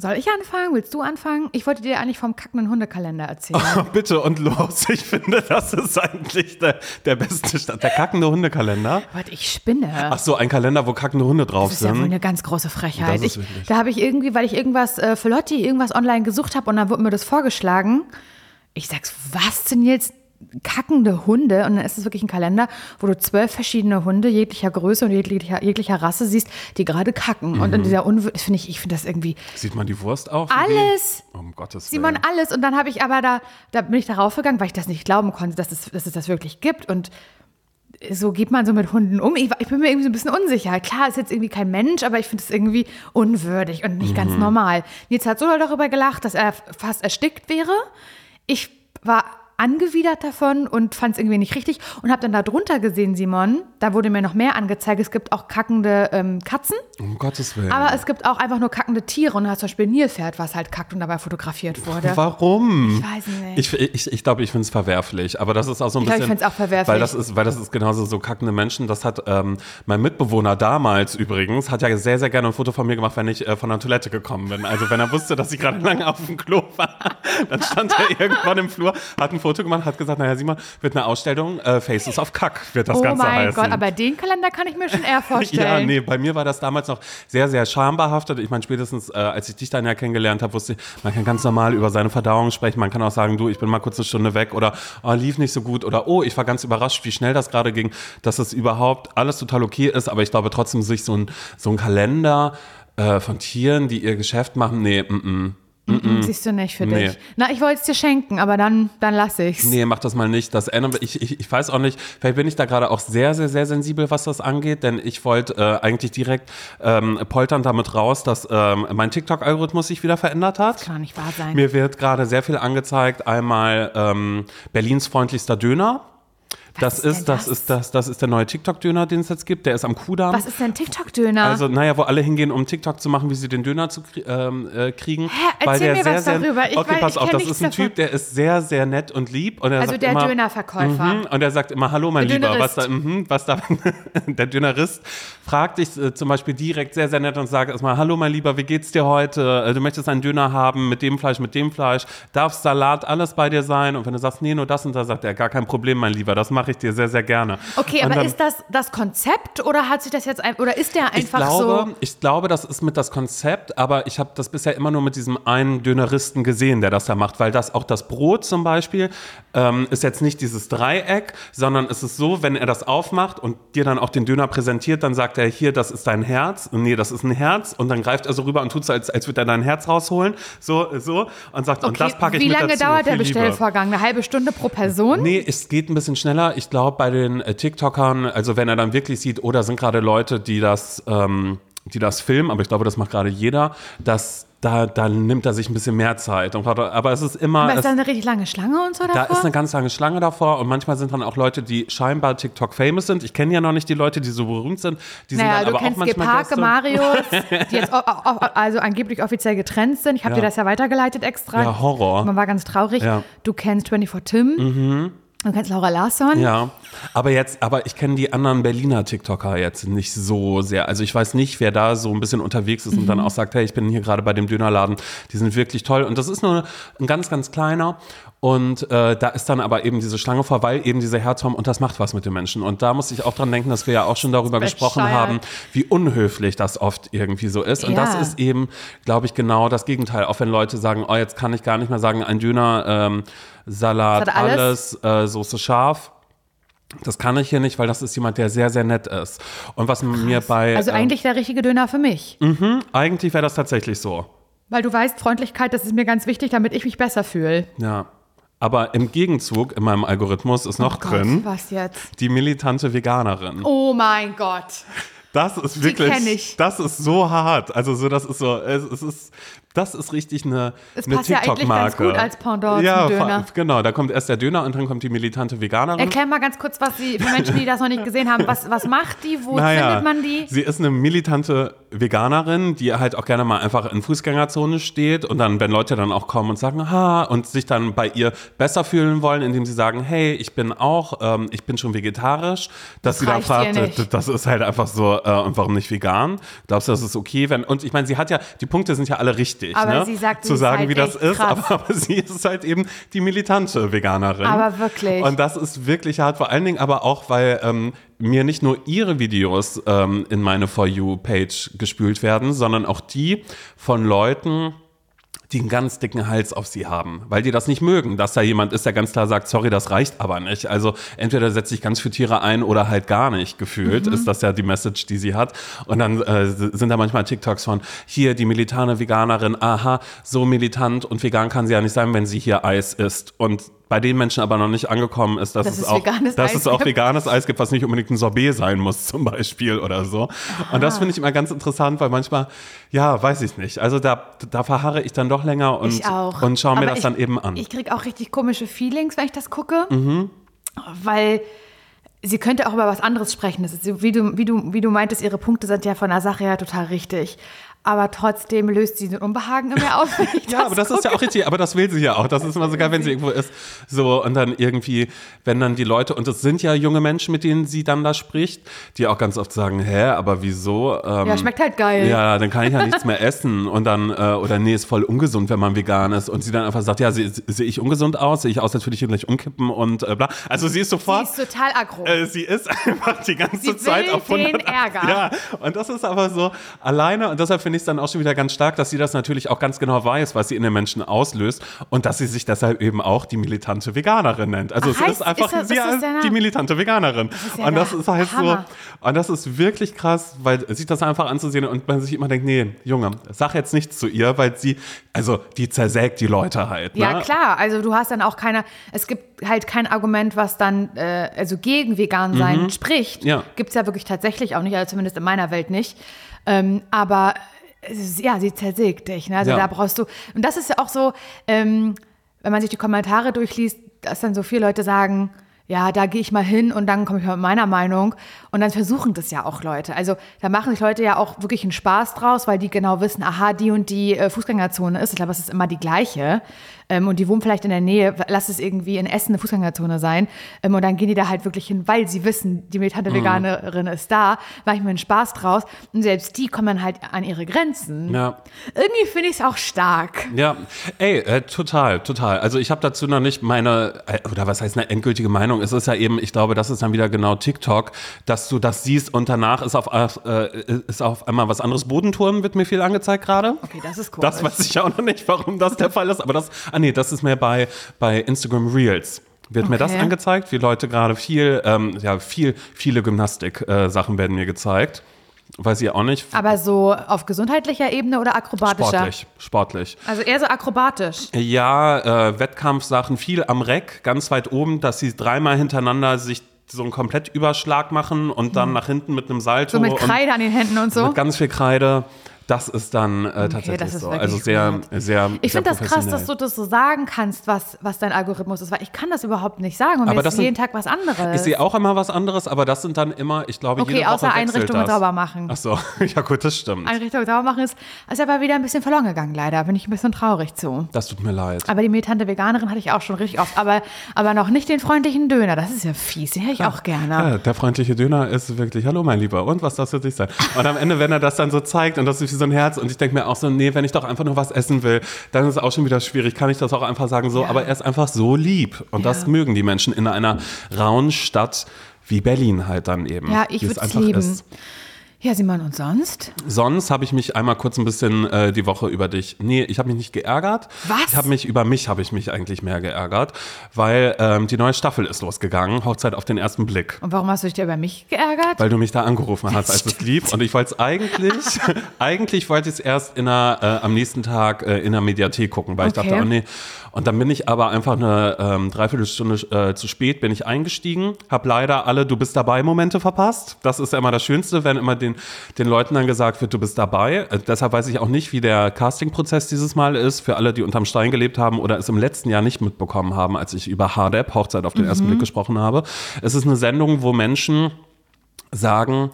Soll ich anfangen? Willst du anfangen? Ich wollte dir eigentlich vom kackenden Hundekalender erzählen. Oh, bitte und los. Ich finde, das ist eigentlich der, der beste Stand. Der kackende Hundekalender. Warte, ich spinne. Ach so, ein Kalender, wo kackende Hunde drauf das ist ja wohl sind. eine ganz große Frechheit. Ich, da habe ich irgendwie, weil ich irgendwas äh, für Lotti irgendwas online gesucht habe und dann wurde mir das vorgeschlagen. Ich sag's, was denn jetzt? Kackende Hunde und dann ist es wirklich ein Kalender, wo du zwölf verschiedene Hunde jeglicher Größe und jeglicher, jeglicher Rasse siehst, die gerade kacken. Und Mhm. in dieser Unwür finde ich, ich finde das irgendwie Sieht man die Wurst auch? alles. Die? Um Gottes Willen. alles. Und dann habe ich aber da, da bin ich darauf gegangen, weil ich das nicht glauben konnte, dass es, dass es das wirklich gibt. Und so geht man so mit Hunden um. Ich, ich bin mir irgendwie so ein bisschen unsicher. Klar, ist jetzt irgendwie kein Mensch, aber ich finde es irgendwie unwürdig und nicht ganz normal. Nils hat so darüber gelacht, dass er fast erstickt wäre. Ich war angewidert davon und fand es irgendwie nicht richtig und habe dann da drunter gesehen, Simon, da wurde mir noch mehr angezeigt, es gibt auch kackende ähm, Katzen, Um Gottes Willen. aber es gibt auch einfach nur kackende Tiere und da hast zum Beispiel Nilpferd, was halt kackt und dabei fotografiert wurde. Warum? Ich weiß nicht. Ich glaube, ich, ich, glaub, ich finde es verwerflich. Aber das ist auch so ein Ich glaub, ich bisschen. find's auch verwerflich. Weil das ist, weil das ist genauso so kackende Menschen. Das hat ähm, mein Mitbewohner damals übrigens, hat ja sehr, sehr gerne ein Foto von mir gemacht, wenn ich äh, von der Toilette gekommen bin. Also wenn er wusste, dass ich gerade lange auf dem Klo war, dann stand er irgendwann im Flur, hat ein Foto gemacht, hat gesagt, naja, Simon, wird eine Ausstellung, äh, Faces of Kack wird das oh Ganze mein heißen. Gott, aber den Kalender kann ich mir schon eher Ja, vorstellen. nee, bei mir war das damals noch sehr, sehr schambehaftet. Ich meine, spätestens äh, als ich dich dann ja kennengelernt habe, wusste ich, man kann ganz normal über seine Verdauung sprechen. Man kann auch sagen, du, ich bin mal kurz eine Stunde weg oder oh, lief nicht so gut oder oh, ich war ganz überrascht, wie schnell das gerade ging, dass es überhaupt alles total okay ist. Aber ich glaube trotzdem, sich so ein, so ein Kalender äh, von Tieren, die ihr Geschäft machen, nee, mm, mm. Mhm, Siehst du nicht für Nee. dich. Na, ich wollte es dir schenken, aber dann, dann lasse ich's. Nee, mach das mal nicht. Das ändert, ich, ich, ich weiß auch nicht, vielleicht bin ich da gerade auch sehr, sehr, sehr sensibel, was das angeht, denn ich wollte äh, eigentlich direkt ähm, poltern damit raus, dass ähm, mein TikTok-Algorithmus sich wieder verändert hat. Kann nicht wahr sein. Mir wird gerade sehr viel angezeigt. Einmal ähm, Berlins freundlichster Döner. Das ist das das? ist, das, das ist der neue TikTok-Döner, den es jetzt gibt. Der ist am Kudamm. Was ist denn TikTok-Döner? Also, naja, wo alle hingehen, um TikTok zu machen, wie sie den Döner zu krie ähm, äh, kriegen. Hä? Weil Erzähl der mir sehr, was sehr, darüber. Ich okay, weiß- pass auf, das ist ein davon. Typ, der ist sehr, sehr nett und lieb. Und er also sagt der immer, Dönerverkäufer. Mhm, und er sagt immer, hallo mein Der Lieber, was Dönerist. da, mhm, was da, der Dönerist fragt dich äh, zum Beispiel direkt sehr, sehr nett und sagt erstmal, hallo mein Lieber, wie geht's dir heute? Äh, Du möchtest einen Döner haben mit dem Fleisch, mit dem Fleisch, darf Salat, alles bei dir sein? Und wenn du sagst, nee, nur das und das, sagt er, gar kein Problem, mein Lieber, das mache ich dir sehr, sehr gerne. Okay, aber dann, ist das das Konzept oder hat sich das jetzt ein, oder ist der ich einfach glaube, so? ich glaube, das ist mit das Konzept, aber ich habe das bisher immer nur mit diesem einen Döneristen gesehen, der das da macht, weil das auch das Brot zum Beispiel ähm, ist jetzt nicht dieses Dreieck, sondern es ist so, wenn er das aufmacht und dir dann auch den Döner präsentiert, dann sagt er hier, das ist dein Herz, und nee, das ist ein Herz und dann greift er so rüber und tut so, als, als würde er dein Herz rausholen, so, so und sagt, und das packe ich wie mit lange dazu. dauert der Viel Liebe. Bestellvorgang? Eine halbe Stunde pro Person? Nee, es geht ein bisschen schneller. Ich glaube, bei den äh, TikTokern, also wenn er dann wirklich sieht, oh, da sind gerade Leute, die das, ähm, die das filmen, aber ich glaube, das macht gerade jeder, dass da, da nimmt er sich ein bisschen mehr Zeit. Und, aber es ist immer. Aber ist es, da eine richtig lange Schlange und so da davor? ist eine ganz lange Schlange davor und manchmal sind dann auch Leute, die scheinbar TikTok-famous sind. Ich kenne ja noch nicht die Leute, die so berühmt sind. Die sind naja, dann du aber auch kennst manchmal Geparke, Gäste. Marius, die jetzt also angeblich offiziell getrennt sind. Ich habe Ja. dir das ja weitergeleitet extra. Ja, Horror. Man war ganz traurig. Ja. Mhm. Du kennst 24 Tim. Du kennst Laura Larsson. Ja, aber jetzt, aber ich kenne die anderen Berliner TikToker jetzt nicht so sehr. Also ich weiß nicht, wer da so ein bisschen unterwegs ist und Mhm. dann auch sagt, hey, ich bin hier gerade bei dem Dönerladen. Die sind wirklich toll. Und das ist nur ein ganz, ganz kleiner. Und äh, da ist dann aber eben diese Schlange vor, weil eben diese Herzform und das macht was mit den Menschen. Und da muss ich auch dran denken, dass wir ja auch schon darüber gesprochen haben, wie unhöflich das oft irgendwie so ist. Und Ja. das ist eben, glaube ich, genau das Gegenteil. Auch wenn Leute sagen, oh, jetzt kann ich gar nicht mehr sagen, ein Döner, ähm, Salat, alles. alles, äh, Soße scharf. Das kann ich hier nicht, weil das ist jemand, der sehr, sehr nett ist. Und was mir bei. Also ähm, eigentlich der richtige Döner für mich. eigentlich wäre das tatsächlich so. Weil du weißt, Freundlichkeit, das ist mir ganz wichtig, damit ich mich besser fühle. Ja. Aber im Gegenzug in meinem Algorithmus ist noch Oh Gott, drin Was jetzt? die militante Veganerin. Oh mein Gott. Das ist wirklich, kenn ich. das ist so hart. Also so, das ist so, es, es ist, das ist richtig eine, Es eine passt ja eigentlich ganz TikTok-Marke. gut als Pendant ja, zum Döner. genau. Da kommt erst der Döner und dann kommt die militante Veganerin. Erklär mal ganz kurz, was sie, für Menschen, die das noch nicht gesehen haben, was, was macht die, wo findet man die? Sie ist eine militante Veganerin, die halt auch gerne mal einfach in Fußgängerzone steht und dann, wenn Leute dann auch kommen und sagen, ha, und sich dann bei ihr besser fühlen wollen, indem sie sagen, hey, ich bin auch, ähm, ich bin schon vegetarisch, dass Das sie dann fragt, das ist halt einfach so, äh, und warum nicht vegan? Glaubst du, das ist okay? Wenn, und ich meine, sie hat ja, die Punkte sind ja alle richtig. Richtig, Aber ne? sie sagt, zu sagen, halt wie das ist. Aber, aber sie ist halt eben die militante Veganerin. Aber wirklich. Und das ist wirklich hart. Vor allen Dingen aber auch, weil ähm, mir nicht nur ihre Videos ähm, in meine For You-Page gespült werden, sondern auch die von Leuten, die einen ganz dicken Hals auf sie haben, weil die das nicht mögen, dass da jemand ist, der ganz klar sagt, sorry, das reicht aber nicht. Also entweder setzt sich ganz für Tiere ein oder halt gar nicht gefühlt, Mhm. ist das ja die Message, die sie hat. Und dann äh, sind da manchmal TikToks von, hier die militante Veganerin, aha, so militant und vegan kann sie ja nicht sein, wenn sie hier Eis isst. Und bei den Menschen aber noch nicht angekommen ist, dass, Dass es, auch, veganes dass Eis es auch gibt. veganes Eis gibt, was nicht unbedingt ein Sorbet sein muss, zum Beispiel oder so. Und das finde ich immer ganz interessant, weil manchmal, ja, weiß ich nicht. Also da, da verharre ich dann doch länger und, und schaue mir das ich, dann eben an. Ich kriege auch richtig komische Feelings, wenn ich das gucke. Mhm. Weil sie könnte auch über was anderes sprechen. Das ist, wie, du, wie, du, wie du meintest, ihre Punkte sind ja von der Sache her total richtig. Aber trotzdem löst sie den Unbehagen in mir aus, wenn ich Ja, aber das ist ja gucke. auch richtig, aber das will sie ja auch. Das ist immer so geil, wenn sie irgendwo ist. So, und dann irgendwie, wenn dann die Leute, und es sind ja junge Menschen, mit denen sie dann da spricht, die auch ganz oft sagen, hä, aber wieso? Ähm, Ja, schmeckt halt geil. Ja, dann kann ich ja nichts mehr essen. Und dann, äh, oder nee, ist voll ungesund, wenn man vegan ist. Und sie dann einfach sagt, ja, sehe sehe ich ungesund aus? Sehe ich aus, als würde ich hier gleich umkippen und äh, bla. Also sie ist Sie sofort. ist total aggro. Äh, sie ist einfach die ganze Sie Zeit auf den 100 Ärger. Ja, und das ist aber so alleine und deshalb finde ich es dann auch schon wieder ganz stark, dass sie das natürlich auch ganz genau weiß, was sie in den Menschen auslöst und dass sie sich deshalb eben auch die militante Veganerin nennt. Also Ach, es heißt- ist einfach ist das- sie ist das die militante Veganerin. ist ja und das ist halt Hammer. so und das ist wirklich krass, weil sich das einfach anzusehen und man sich immer denkt, nee, Junge, sag jetzt nichts zu ihr, weil sie also die zersägt die Leute halt, Ja, ne? klar. Also du hast dann auch keine, es gibt halt kein Argument, was dann äh, also gegen vegan sein spricht. Mhm. Ja. Gibt es ja wirklich tatsächlich auch nicht, also zumindest in meiner Welt nicht. Ähm, aber ist- ja, sie zersägt dich. Ne? Also Ja. da brauchst du, und das ist ja auch so, ähm, wenn man sich die Kommentare durchliest, dass dann so viele Leute sagen, ja, da gehe ich mal hin und dann komme ich mal mit meiner Meinung. Und dann versuchen das ja auch Leute. Also da machen sich Leute ja auch wirklich einen Spaß draus, weil die genau wissen, aha, die und die äh, Fußgängerzone ist. Ich glaube, es ist immer die gleiche. Ähm, und die wohnen vielleicht in der Nähe. Lass es irgendwie in Essen eine Fußgängerzone sein. Ähm, und dann gehen die da halt wirklich hin, weil sie wissen, die militante Veganerin ist da. Mache ich mir einen Spaß draus. Und selbst die kommen dann halt an ihre Grenzen. Ja. Irgendwie finde ich es auch stark. Ja, ey, äh, total, total. Also ich habe dazu noch nicht meine, äh, oder was heißt eine endgültige Meinung. Es ist ja eben, ich glaube, das ist dann wieder genau TikTok, dass du das siehst und danach ist auf, äh, ist auf einmal was anderes. Bodenturm wird mir viel angezeigt gerade. Okay, das ist komisch. Das weiß ich auch noch nicht, warum das der Fall ist. Aber das, nee, das ist mir bei, bei Instagram Reels. Wird mir das Okay. angezeigt, wie Leute gerade viel, ähm, ja, viel, viele Gymnastik-Sachen werden mir gezeigt. Weiß ich auch nicht. Aber so auf gesundheitlicher Ebene oder akrobatischer? Sportlich, sportlich. Also eher so akrobatisch. Ja, äh, Wettkampfsachen, viel am Reck, ganz weit oben, dass sie dreimal hintereinander sich so einen Komplettüberschlag machen und dann nach hinten mit einem Salto Mhm. So mit Kreide an den Händen und so. mit ganz viel Kreide. Das ist dann äh, tatsächlich ist so. Also sehr, gut. sehr. Ich finde das krass, dass du das so sagen kannst, was, was dein Algorithmus ist, weil ich kann das überhaupt nicht sagen und Aber mir das ist sind- jeden Tag was anderes. Ich sehe auch immer was anderes, aber das sind dann immer, ich glaube, Okay, jede Woche außer Einrichtungen das. sauber machen. Ach so, ja gut, das stimmt. Einrichtung sauber machen ist, ist aber wieder ein bisschen verloren gegangen, leider. Bin ich ein bisschen traurig zu. Das tut mir leid. Aber die militante Veganerin hatte ich auch schon richtig oft. Aber, aber noch nicht den freundlichen Döner. Das ist ja fies. Den hätte ich auch gerne. Ja, der freundliche Döner ist wirklich, hallo mein Lieber, und was das für dich sein? Und am Ende, wenn er das dann so zeigt und das ist so ein Herz und ich denke mir auch so, nee, wenn ich doch einfach nur was essen will, dann ist es auch schon wieder schwierig, kann ich das auch einfach sagen so, aber er ist einfach so lieb und das Ja. mögen die Menschen in einer rauen Stadt wie Berlin halt dann eben. Ja, ich würde es lieben. ist. Ja, Simon, und sonst? Sonst habe ich mich einmal kurz ein bisschen äh, die Woche über dich. Nee, ich habe mich nicht geärgert. Was? Ich habe mich über mich habe ich mich eigentlich mehr geärgert, weil ähm, die neue Staffel ist losgegangen, Hochzeit auf den ersten Blick. Und warum hast du dich da über mich geärgert? Weil du mich da angerufen hast, als es lief. Und ich wollte es eigentlich, eigentlich wollte ich es erst in einer, äh, am nächsten Tag äh, in der Mediathek gucken, weil ich Okay. dachte, oh nee. Und dann bin ich aber einfach eine ähm, Dreiviertelstunde äh, zu spät bin ich eingestiegen, habe leider alle Du bist dabei Momente verpasst. Das ist ja immer das Schönste, wenn immer den, den Leuten dann gesagt wird, du bist dabei. Äh, deshalb weiß ich auch nicht, wie der Castingprozess dieses Mal ist, für alle, die unterm Stein gelebt haben oder es im letzten Jahr nicht mitbekommen haben, als ich über HDEP, Hochzeit auf den ersten Blick gesprochen habe. Es ist eine Sendung, wo Menschen sagen,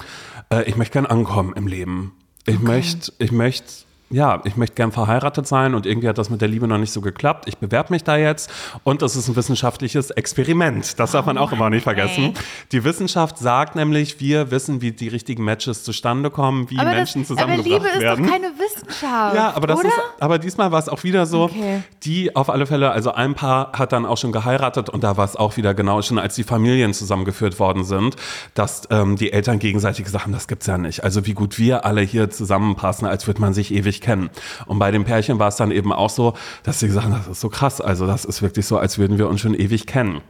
äh, ich möchte gern ankommen im Leben. Ich möchte, ich möchte ja, ich möchte gern verheiratet sein und irgendwie hat das mit der Liebe noch nicht so geklappt. Ich bewerbe mich da jetzt und das ist ein wissenschaftliches Experiment. Das darf man auch immer nicht vergessen. Die Wissenschaft sagt nämlich, wir wissen, wie die richtigen Matches zustande kommen, wie aber Menschen das, zusammengebracht aber Liebe werden. ist doch keine Wissenschaft. Ja, aber das oder? ist, aber diesmal war es auch wieder so, Okay. die auf alle Fälle, also ein Paar hat dann auch schon geheiratet und da war es auch wieder genau schon, als die Familien zusammengeführt worden sind, dass ähm, die Eltern gegenseitig gesagt haben, das gibt's ja nicht. Also wie gut wir alle hier zusammenpassen, als würde man sich ewig kennen. Und bei dem Pärchen war es dann eben auch so, dass sie gesagt haben, das ist so krass. Also das ist wirklich so, als würden wir uns schon ewig kennen.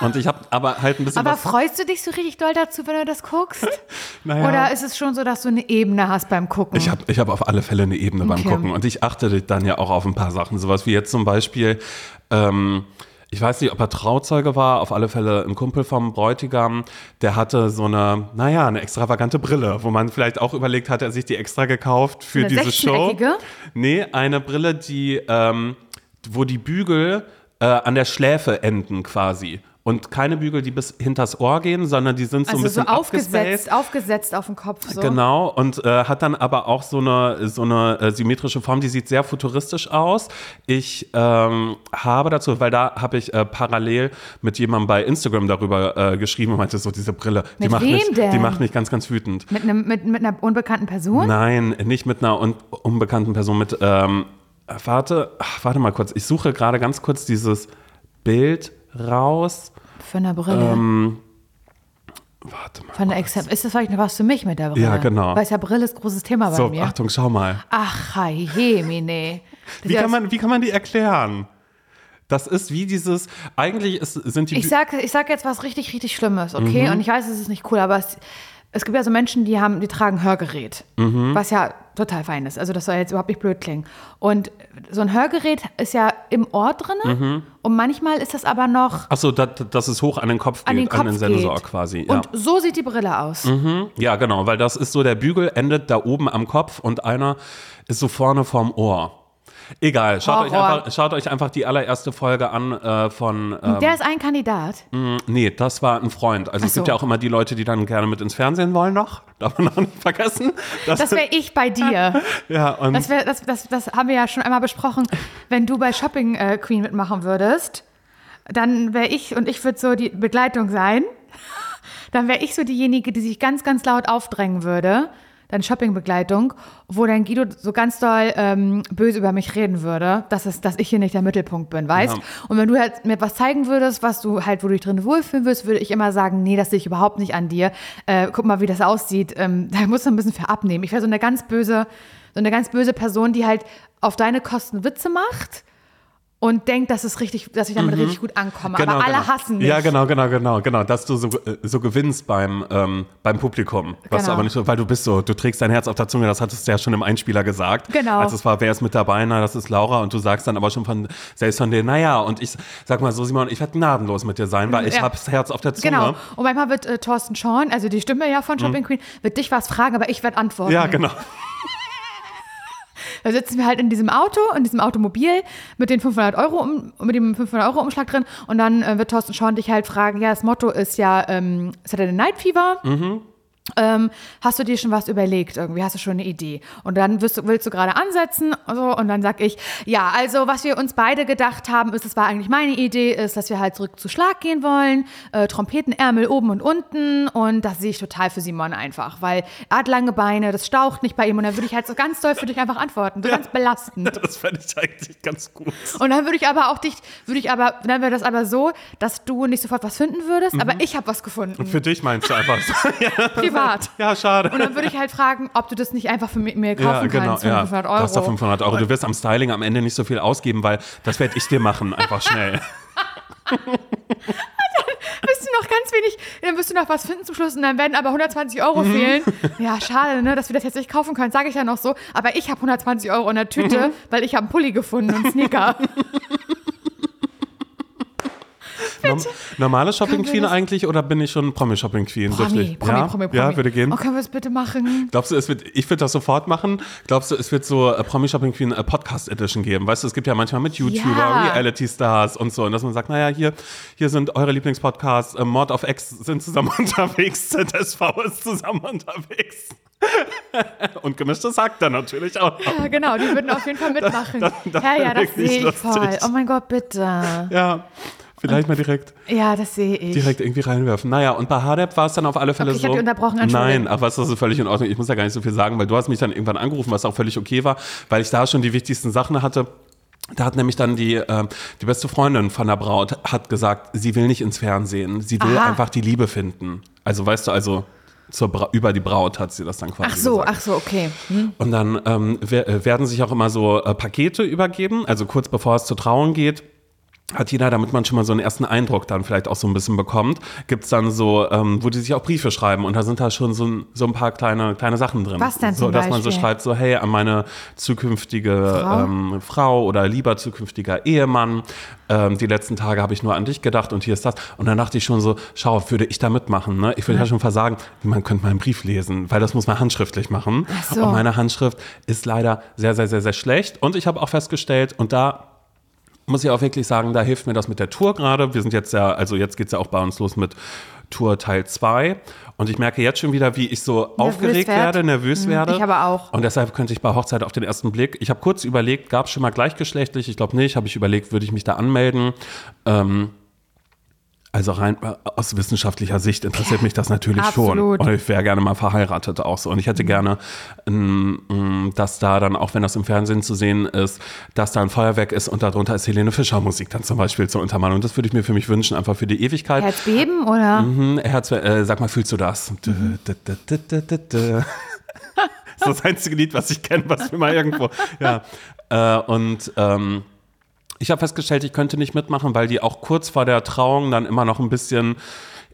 Und ich habe aber halt ein bisschen Aber freust du dich so richtig doll dazu, wenn du das guckst? naja, Oder ist es schon so, dass du eine Ebene hast beim Gucken? Ich habe ich hab auf alle Fälle eine Ebene beim Okay. Gucken und ich achte dann ja auch auf ein paar Sachen. Sowas wie jetzt zum Beispiel, ähm, ich weiß nicht, ob er Trauzeuge war, auf alle Fälle ein Kumpel vom Bräutigam, der hatte so eine, naja, eine extravagante Brille, wo man vielleicht auch überlegt, hat er sich die extra gekauft für Eine diese Show? 16-eckige? Nee, eine Brille, die, ähm, wo die Bügel äh, an der Schläfe enden quasi. Und keine Bügel, die bis hinters Ohr gehen, sondern die sind so ein also so bisschen abgespaced. aufgesetzt, aufgesetzt auf dem Kopf. So. Genau, und äh, hat dann aber auch so eine, so eine äh, symmetrische Form, die sieht sehr futuristisch aus. Ich ähm, habe dazu, weil da habe ich äh, parallel mit jemandem bei Instagram darüber äh, geschrieben und meinte so, diese Brille, die Mit macht, wem mich, die denn? macht mich ganz, ganz wütend. Mit, einem, mit, mit einer unbekannten Person? Nein, nicht mit einer un unbekannten Person, mit, ähm, warte, ach, warte mal kurz, ich suche gerade ganz kurz dieses Bild raus. Für eine Brille. Ähm, warte mal. Von der Exam. Ist das vielleicht was für mich mit der Brille? Ja, genau. Weil es ja Brille ist großes Thema bei So, mir. Achtung, schau mal. Ach, je, Mine. Wie kann, man, wie kann man die erklären? Das ist wie dieses, eigentlich ist, sind die. Ich sag, ich sag jetzt was richtig, richtig Schlimmes, okay? Mhm. Und ich weiß, es ist nicht cool, aber es, es gibt ja so Menschen, die haben, die tragen Hörgerät, Mhm. was ja total fein ist. Also das soll jetzt überhaupt nicht blöd klingen. Und so ein Hörgerät ist ja im Ohr drin Mhm. Und manchmal ist das aber noch Achso, dass, dass es hoch an den Kopf geht, an den Kopf Sensor geht. quasi. Ja. Und so sieht die Brille aus. ja, genau, weil das ist so, der Bügel endet da oben am Kopf und einer ist so vorne vorm Ohr. Egal, schaut euch, einfach, schaut euch einfach die allererste Folge an äh, von. Ähm, Der ist ein Kandidat. nee, das war ein Freund. Also Ach es gibt ja auch immer die Leute, die dann gerne mit ins Fernsehen wollen noch. Darf man auch nicht vergessen. Das wäre ich bei dir. ja, und Das, wär, das, das, das haben wir ja schon einmal besprochen. Wenn du bei Shopping äh, Queen mitmachen würdest, dann wäre ich und ich würde so die Begleitung sein. Dann wäre ich so diejenige, die sich ganz, ganz laut aufdrängen würde. Dann Shoppingbegleitung, wo dann Guido so ganz doll ähm, böse über mich reden würde, dass, es, dass ich hier nicht der Mittelpunkt bin, weißt? Ja. Und wenn du halt mir was zeigen würdest, was du halt, wo du dich drin wohlfühlen würdest, würde ich immer sagen, nee, das sehe ich überhaupt nicht an dir. Äh, guck mal, wie das aussieht. Ähm, da musst du ein bisschen für abnehmen. Ich wäre so eine ganz böse, so eine ganz böse Person, die halt auf deine Kosten Witze macht und denkt, dass es richtig, dass ich damit richtig gut ankomme. Aber alle hassen mich. Mhm. Ja, genau, genau, genau, genau, dass du so, äh, so gewinnst beim, ähm, beim Publikum. Was du Genau. aber nicht so, weil du bist so, du trägst dein Herz auf der Zunge, das hattest du ja schon im Einspieler gesagt. Genau. Als es war, wer ist mit dabei? Na, das ist Laura und du sagst dann aber schon von, selbst von dir, naja, und ich sag mal so, Simon, ich werde gnadenlos mit dir sein, weil ich Ja. hab's Herz auf der Zunge. Genau. Und manchmal wird äh, Thorsten Schorn, also die Stimme ja von Shopping Queen, wird dich was fragen, aber ich werde antworten. Mhm. Ja, genau. Da sitzen wir halt in diesem Auto, in diesem Automobil mit den 500 Euro, um, mit dem 500 Euro Umschlag drin und dann äh, wird Thorsten Schorn dich halt fragen, ja, das Motto ist ja, ähm, Saturday Night Fever. Ähm, hast du dir schon was überlegt irgendwie? Hast du schon eine Idee? Und dann du, willst du gerade ansetzen so, und dann sag ich, ja, also was wir uns beide gedacht haben, ist, das war eigentlich meine Idee, ist, dass wir halt zurück zu Schlag gehen wollen, äh, Trompetenärmel oben und unten und das sehe ich total für Simon einfach, weil er hat lange Beine, das staucht nicht bei ihm und dann würde ich halt so ganz doll für dich einfach antworten, so ganz belastend. Das fände ich eigentlich ganz gut. Und dann würde ich aber auch dich, würde ich aber, dann wäre das aber so, dass du nicht sofort was finden würdest, aber ich habe was gefunden, Für dich meinst du einfach so. ja, privat. ja, schade. Und dann würde ich halt fragen, ob du das nicht einfach für mir kaufen Ja, genau, kannst für ja. 500 Du Euro. hast doch 500 Euro. Du wirst am Styling am Ende nicht so viel ausgeben, weil das werde ich dir machen, einfach schnell. Bist du noch ganz wenig, dann wirst du noch was finden zum Schluss und dann werden aber 120 Euro Mhm. fehlen. Ja, schade, ne, dass wir das jetzt nicht kaufen können, sage ich ja noch so. Aber ich habe 120 Euro in der Mhm. Tüte, weil ich habe einen Pulli gefunden und einen Sneaker. Norm normale Shopping Queen das- eigentlich oder bin ich schon Promi Shopping Queen? Promi, Promi, ja? Promi, Promi. Ja, würde gehen. Oh, können wir es bitte machen? Glaubst du, es wird, ich würde das sofort machen. Glaubst du, es wird so äh, Promi Shopping Queen äh, Podcast Edition geben? Weißt du, es gibt ja manchmal mit YouTuber, Ja. Reality Stars und so. Und dass man sagt, naja, hier, hier sind eure Lieblingspodcasts, äh, Mord of X sind zusammen unterwegs, ZSV ist zusammen unterwegs. und gemischtes Hack dann natürlich auch. noch. Ja, genau, die würden auf jeden Fall mitmachen. das- das ja, ja, wär das sehe ich voll. Oh mein Gott, bitte. Ja, vielleicht mal direkt. Ja, das sehe ich. direkt irgendwie reinwerfen. Naja, und bei Hardep war es dann auf alle Fälle Okay, ich so. hab dich unterbrochen. Nein, aber was das ist völlig in Ordnung. Ich muss ja gar nicht so viel sagen, weil du hast mich dann irgendwann angerufen, was auch völlig okay war, weil ich da schon die wichtigsten Sachen hatte. Da hat nämlich dann die, äh, die beste Freundin von der Braut hat gesagt, sie will nicht ins Fernsehen, sie will Aha. einfach die Liebe finden. Also weißt du, also über die Braut hat sie das dann quasi Ach so, gesagt. ach so, okay. Hm. Und dann ähm, äh, werden sich auch immer so äh, Pakete übergeben, also kurz bevor es zur Trauung geht. Hat jeder, damit man schon mal so einen ersten Eindruck dann vielleicht auch so ein bisschen bekommt, gibt's dann so, ähm, wo die sich auch Briefe schreiben und da sind da schon so, ein- so ein paar kleine, kleine Sachen drin. Was denn so, zum Dass man so Beispiel? schreibt, so hey, an meine zukünftige Frau? Ähm, Frau oder lieber zukünftiger Ehemann, ähm, die letzten Tage habe ich nur an dich gedacht und hier ist das. Und dann dachte ich schon so, schau, würde ich da mitmachen? Ne? Ich würde ja. schon versagen, man könnte meinen Brief lesen, weil das muss man handschriftlich machen. Ach so. Und meine Handschrift ist leider sehr, sehr, sehr, sehr schlecht. Und ich habe auch festgestellt, und da muss ich auch wirklich sagen, da hilft mir das mit der Tour gerade. Wir sind jetzt ja, also jetzt geht's ja auch bei uns los mit Tour Teil 2. Und ich merke jetzt schon wieder, wie ich so aufgeregt werd. werde, nervös werde. ich aber auch. Und deshalb könnte ich bei Hochzeit auf den ersten Blick, ich habe kurz überlegt, gab es schon mal gleichgeschlechtlich? Ich glaube nicht, habe ich überlegt, würde ich mich da anmelden? Ähm, also rein äh, aus wissenschaftlicher Sicht interessiert mich das natürlich schon. Absolut. Und ich wäre gerne mal verheiratet auch so. Und ich hätte gerne, ähm, ähm, dass da dann, auch wenn das im Fernsehen zu sehen ist, dass da ein Feuerwerk ist und darunter ist Helene Fischer Musik dann zum Beispiel zur Untermalung. Das würde ich mir für mich wünschen, einfach für die Ewigkeit. Herzbeben oder? Mhm, Herz, äh, sag mal, fühlst du das? Das ist das einzige Lied, was ich kenne, was mir mal irgendwo. Ja. Äh, und ähm, ich habe festgestellt, ich könnte nicht mitmachen, weil die auch kurz vor der Trauung dann immer noch ein bisschen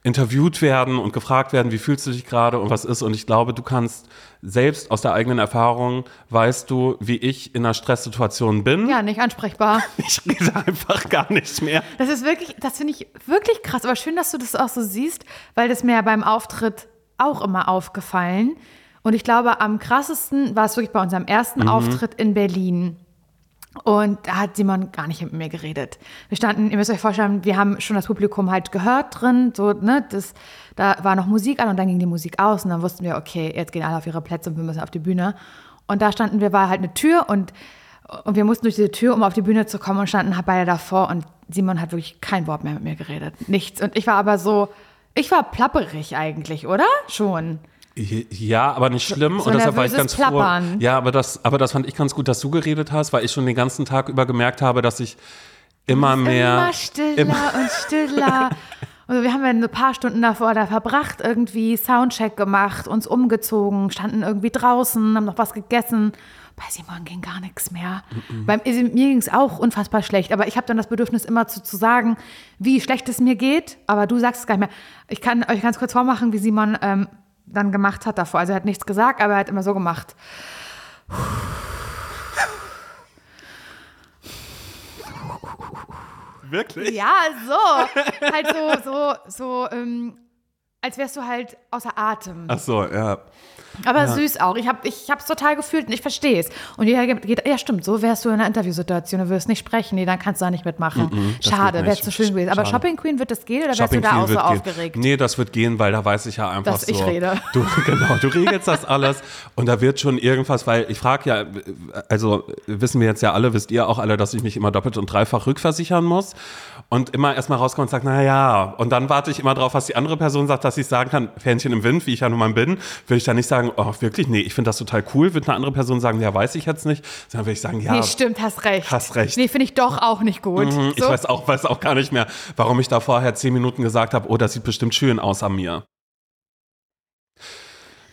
interviewt werden und gefragt werden, wie fühlst du dich gerade und was ist. Und ich glaube, du kannst selbst aus der eigenen Erfahrung, weißt du, wie ich in einer Stresssituation bin. Ja, nicht ansprechbar. Ich rede einfach gar nicht mehr. Das ist wirklich, das finde ich wirklich krass. Aber schön, dass du das auch so siehst, weil das mir ja beim Auftritt auch immer aufgefallen. Und ich glaube, am krassesten war es wirklich bei unserem ersten Mhm. Auftritt in Berlin. Und da hat Simon gar nicht mit mir geredet. Wir standen, ihr müsst euch vorstellen, wir haben schon das Publikum halt gehört drin, so, ne, das, da war noch Musik an und dann ging die Musik aus und dann wussten wir, okay, jetzt gehen alle auf ihre Plätze und wir müssen auf die Bühne. Und da standen wir, war halt eine Tür und, und wir mussten durch diese Tür, um auf die Bühne zu kommen und standen halt beide davor und Simon hat wirklich kein Wort mehr mit mir geredet. Nichts. Und ich war aber so, ich war plapperig eigentlich, oder? Schon. Ja, aber nicht schlimm. So und deshalb war ich ganz froh. Plappern. Ja, aber das, aber das fand ich ganz gut, dass du geredet hast, weil ich schon den ganzen Tag über gemerkt habe, dass ich immer mehr. Immer stiller immer- und stiller. Und wir haben ja ein paar Stunden davor da verbracht, irgendwie Soundcheck gemacht, uns umgezogen, standen irgendwie draußen, haben noch was gegessen. Bei Simon ging gar nichts mehr. Beim, mir ging es auch unfassbar schlecht, aber ich habe dann das Bedürfnis, immer zu, zu sagen, wie schlecht es mir geht, aber du sagst es gar nicht mehr. Ich kann euch ganz kurz vormachen, wie Simon ähm, dann gemacht hat davor. Also er hat nichts gesagt, aber er hat immer so gemacht. Wirklich? Ja, so. halt so, so, so, ähm, als wärst du halt außer Atem. Ach so, ja. Aber süß auch. Ich habe ich hab's total gefühlt und ich verstehe es. Und jeder geht, ja stimmt, so wärst du in einer Interviewsituation, du wirst nicht sprechen, nee, dann kannst du da nicht mitmachen. das Schade, geht wäre zu schön gewesen. Aber Schade. Shopping Queen wird das gehen oder wärst Shopping du da Queen auch so gehen. aufgeregt? Nee, das wird gehen, weil da weiß ich ja einfach Dass so. ich rede. Du, genau, du regelst das alles und da wird schon irgendwas, weil ich frage ja, also wissen wir jetzt ja alle, wisst ihr auch alle, dass ich mich immer doppelt und dreifach rückversichern muss und immer erstmal rauskommt und sagt, na ja, und dann warte ich immer drauf, was die andere Person sagt, dass ich sagen kann, Fähnchen im Wind, wie ich ja nun mal bin, würde ich dann nicht sagen, oh wirklich, nee, ich finde das total cool, würde eine andere Person sagen, ja, weiß ich jetzt nicht, sondern würde ich sagen, ja, Nee, stimmt, hast recht. Hast recht. Nee, finde ich doch auch nicht gut. Mhm, Ich so. weiß auch, weiß auch gar nicht mehr, warum ich da vorher zehn Minuten gesagt habe, oh, das sieht bestimmt schön aus an mir.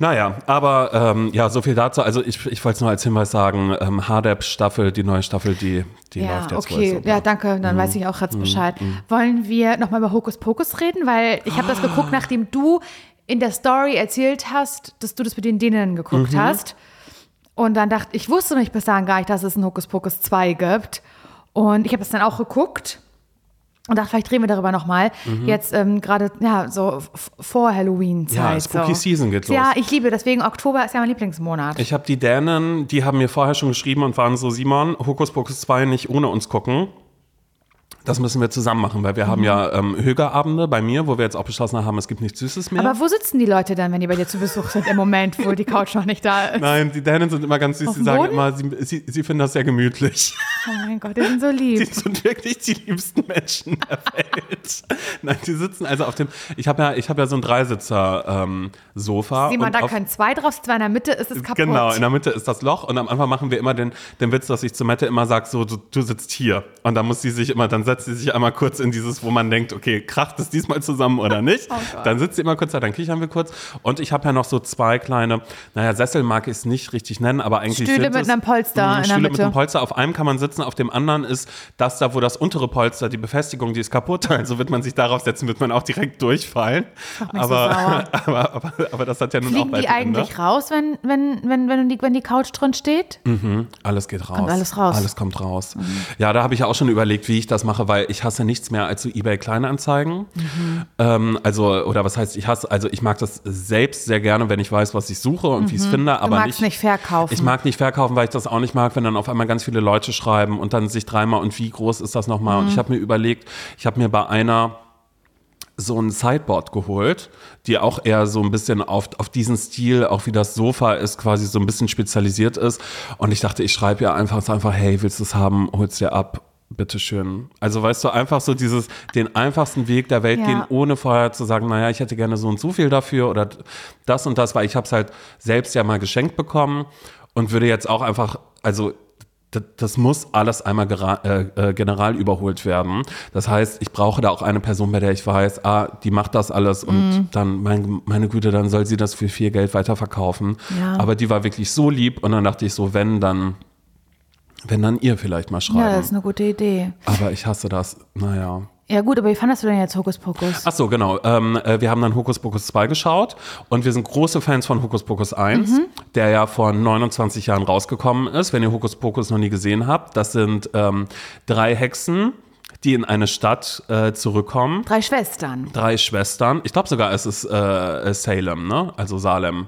Naja, aber ähm, ja, so viel dazu. Also ich, ich wollte es nur als Hinweis sagen, ähm, Hardep-Staffel, die neue Staffel, die, die ja, läuft jetzt okay. wohl. Ja, danke. Dann weiß ich auch jetzt Bescheid. Wollen wir nochmal über Hokus Pokus reden? Weil ich habe das geguckt, nachdem du in der Story erzählt hast, dass du das mit den Dänen geguckt hast. Und dann dachte ich, wusste nicht bis dahin gar nicht, dass es ein Hokus Pokus 2 gibt. Und ich habe es dann auch geguckt. Und dachte, vielleicht drehen wir darüber nochmal. Jetzt ähm, gerade, ja, so vor Halloween-Zeit. Ja, Spooky so. Season geht los. Ja, ich liebe, deswegen Oktober ist ja mein Lieblingsmonat. Ich habe die Dänen, die haben mir vorher schon geschrieben und waren so, Simon, Hokus Pokus 2 nicht ohne uns gucken. Das müssen wir zusammen machen, weil wir haben ja ähm, Högerabende bei mir, wo wir jetzt auch beschlossen haben, es gibt nichts Süßes mehr. Aber wo sitzen die Leute dann, wenn die bei dir zu Besuch sind, im Moment, wo die Couch noch nicht da ist? Nein, die Dänen sind immer ganz süß. Auf Die dem sagen Boden? immer, sie, sie, sie finden das sehr gemütlich. Oh mein Gott, die sind so Die lieb. sind wirklich die liebsten Menschen der Welt. Nein, die sitzen also auf dem. Ich habe ja, ich habe ja so ein Dreisitzer-Sofa. Sieh mal, da auf- können zwei drauf, zwei in der Mitte ist es kaputt. Genau, in der Mitte ist das Loch und am Anfang machen wir immer den, den Witz, dass ich zu Mette immer sage, so, du, du sitzt hier. Und dann muss sie sich immer, dann setzt sie sich einmal kurz in dieses, wo man denkt, okay, kracht es diesmal zusammen oder nicht. Oh dann sitzt sie immer kurz da, dann kichern wir kurz. Und ich habe ja noch so zwei kleine, naja, Sessel mag ich es nicht richtig nennen, aber eigentlich Stühle mit es- einem Polster Mhm, in der Stühle mit Mitte. einem Polster. Auf einem kann man sitzen, auf dem anderen ist das da, wo das untere Polster, die Befestigung, die ist kaputt. Also wird man sich darauf setzen, wird man auch direkt durchfallen. Mich so Aber, aber, aber, aber das hat ja nun auch Fliegen die ein Ende. eigentlich raus, wenn, wenn, wenn, wenn, die, wenn die Couch drin steht? Alles geht raus. alles raus. Mhm. Alles kommt raus. Ja, da habe ich ja auch schon überlegt, wie ich das mache, weil ich hasse nichts mehr als so eBay Kleinanzeigen. Mhm. Ähm, also, oder was heißt, ich hasse, also ich mag das selbst sehr gerne, wenn ich weiß, was ich suche und wie ich es finde, aber Mhm. magst nicht verkaufen. Ich mag nicht verkaufen, weil ich das auch nicht mag, wenn dann auf einmal ganz viele Leute schreiben und dann sich dreimal und wie groß ist das nochmal. Mhm. Und ich habe mir überlegt, ich habe mir bei einer so ein Sideboard geholt, die auch eher so ein bisschen auf, auf diesen Stil, auch wie das Sofa ist, quasi so ein bisschen spezialisiert ist. Und ich dachte, ich schreibe ihr einfach, einfach, hey, willst du es haben, hol's dir ab. Bitteschön. Also weißt du, einfach so dieses, den einfachsten Weg der Welt Ja. gehen, ohne vorher zu sagen, naja, ich hätte gerne so und so viel dafür oder das und das, weil ich habe es halt selbst ja mal geschenkt bekommen und würde jetzt auch einfach, also das, muss alles einmal äh, äh, general überholt werden. Das heißt, ich brauche da auch eine Person, bei der ich weiß, ah, die macht das alles und Mhm. dann, mein, meine Güte, dann soll sie das für viel Geld weiterverkaufen. Ja. Aber die war wirklich so lieb und dann dachte ich so, wenn, dann, wenn dann ihr vielleicht mal schreiben. ja, das ist eine gute Idee. aber ich hasse das, naja. Ja gut, aber wie fandest du denn jetzt Hokus Pokus? Ach so, genau. Ähm, äh, wir haben dann Hokus Pokus 2 geschaut und wir sind große Fans von Hokus Pokus 1, der ja vor 29 Jahren rausgekommen ist. Wenn ihr Hokus Pokus noch nie gesehen habt, das sind ähm, drei Hexen, die in eine Stadt äh, zurückkommen. Drei Schwestern. Drei Schwestern. Ich glaube sogar, es ist äh, Salem, ne? Also Salem.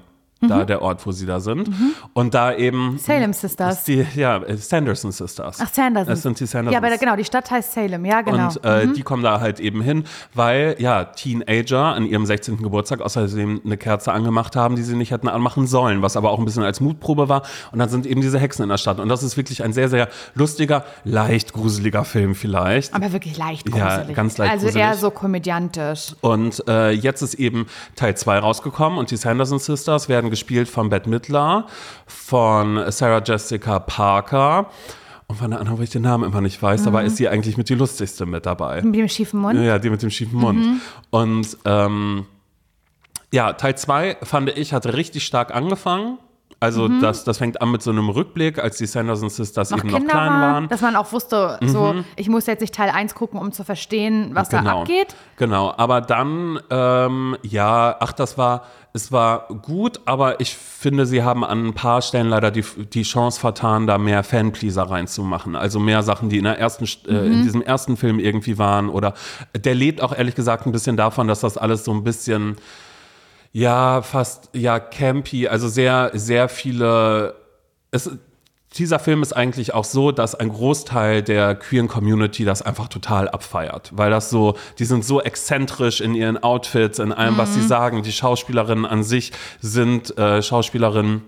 Da der Ort, wo sie da sind. Und da eben. Salem Sisters. Die, ja, Sanderson Sisters. Ach, Sanderson. Es sind die Sandersons. Ja, aber genau, die Stadt heißt Salem, ja, genau. Und äh, die kommen da halt eben hin, weil ja Teenager an ihrem 16. Geburtstag außerdem eine Kerze angemacht haben, die sie nicht hätten anmachen sollen, was aber auch ein bisschen als Mutprobe war. Und dann sind eben diese Hexen in der Stadt. Und das ist wirklich ein sehr, sehr lustiger, leicht gruseliger Film vielleicht. aber wirklich leicht Ja, gruselig. ganz leicht Also gruselig. eher so komödiantisch. Und äh, jetzt ist eben Teil 2 rausgekommen und die Sanderson Sisters werden gespielt von Bette Midler, von Sarah Jessica Parker und von der anderen, wo ich den Namen immer nicht weiß, dabei ist sie eigentlich mit die lustigste mit dabei. Mit dem schiefen Mund. Ja, die mit dem schiefen Mund. Und ähm, ja, Teil 2 fand ich, hatte richtig stark angefangen. Also das, das fängt an mit so einem Rückblick, als die Sanderson Sisters noch eben Kinder noch klein waren, waren. Mhm. dass man auch wusste, so, ich muss jetzt nicht Teil 1 gucken, um zu verstehen, was da abgeht. Genau, aber dann, ähm, ja, ach, das war, es war gut, aber ich finde, sie haben an ein paar Stellen leider die, die Chance vertan, da mehr Fanpleaser reinzumachen. Also mehr Sachen, die in, der ersten, äh, Mhm. in diesem ersten Film irgendwie waren. Oder der lebt auch ehrlich gesagt ein bisschen davon, dass das alles so ein bisschen, ja, fast, ja, campy, also sehr, sehr viele, es, dieser Film ist eigentlich auch so, dass ein Großteil der queeren Community das einfach total abfeiert, weil das so, die sind so exzentrisch in ihren Outfits, in allem, was sie sagen. Die Schauspielerinnen an sich sind äh, Schauspielerinnen,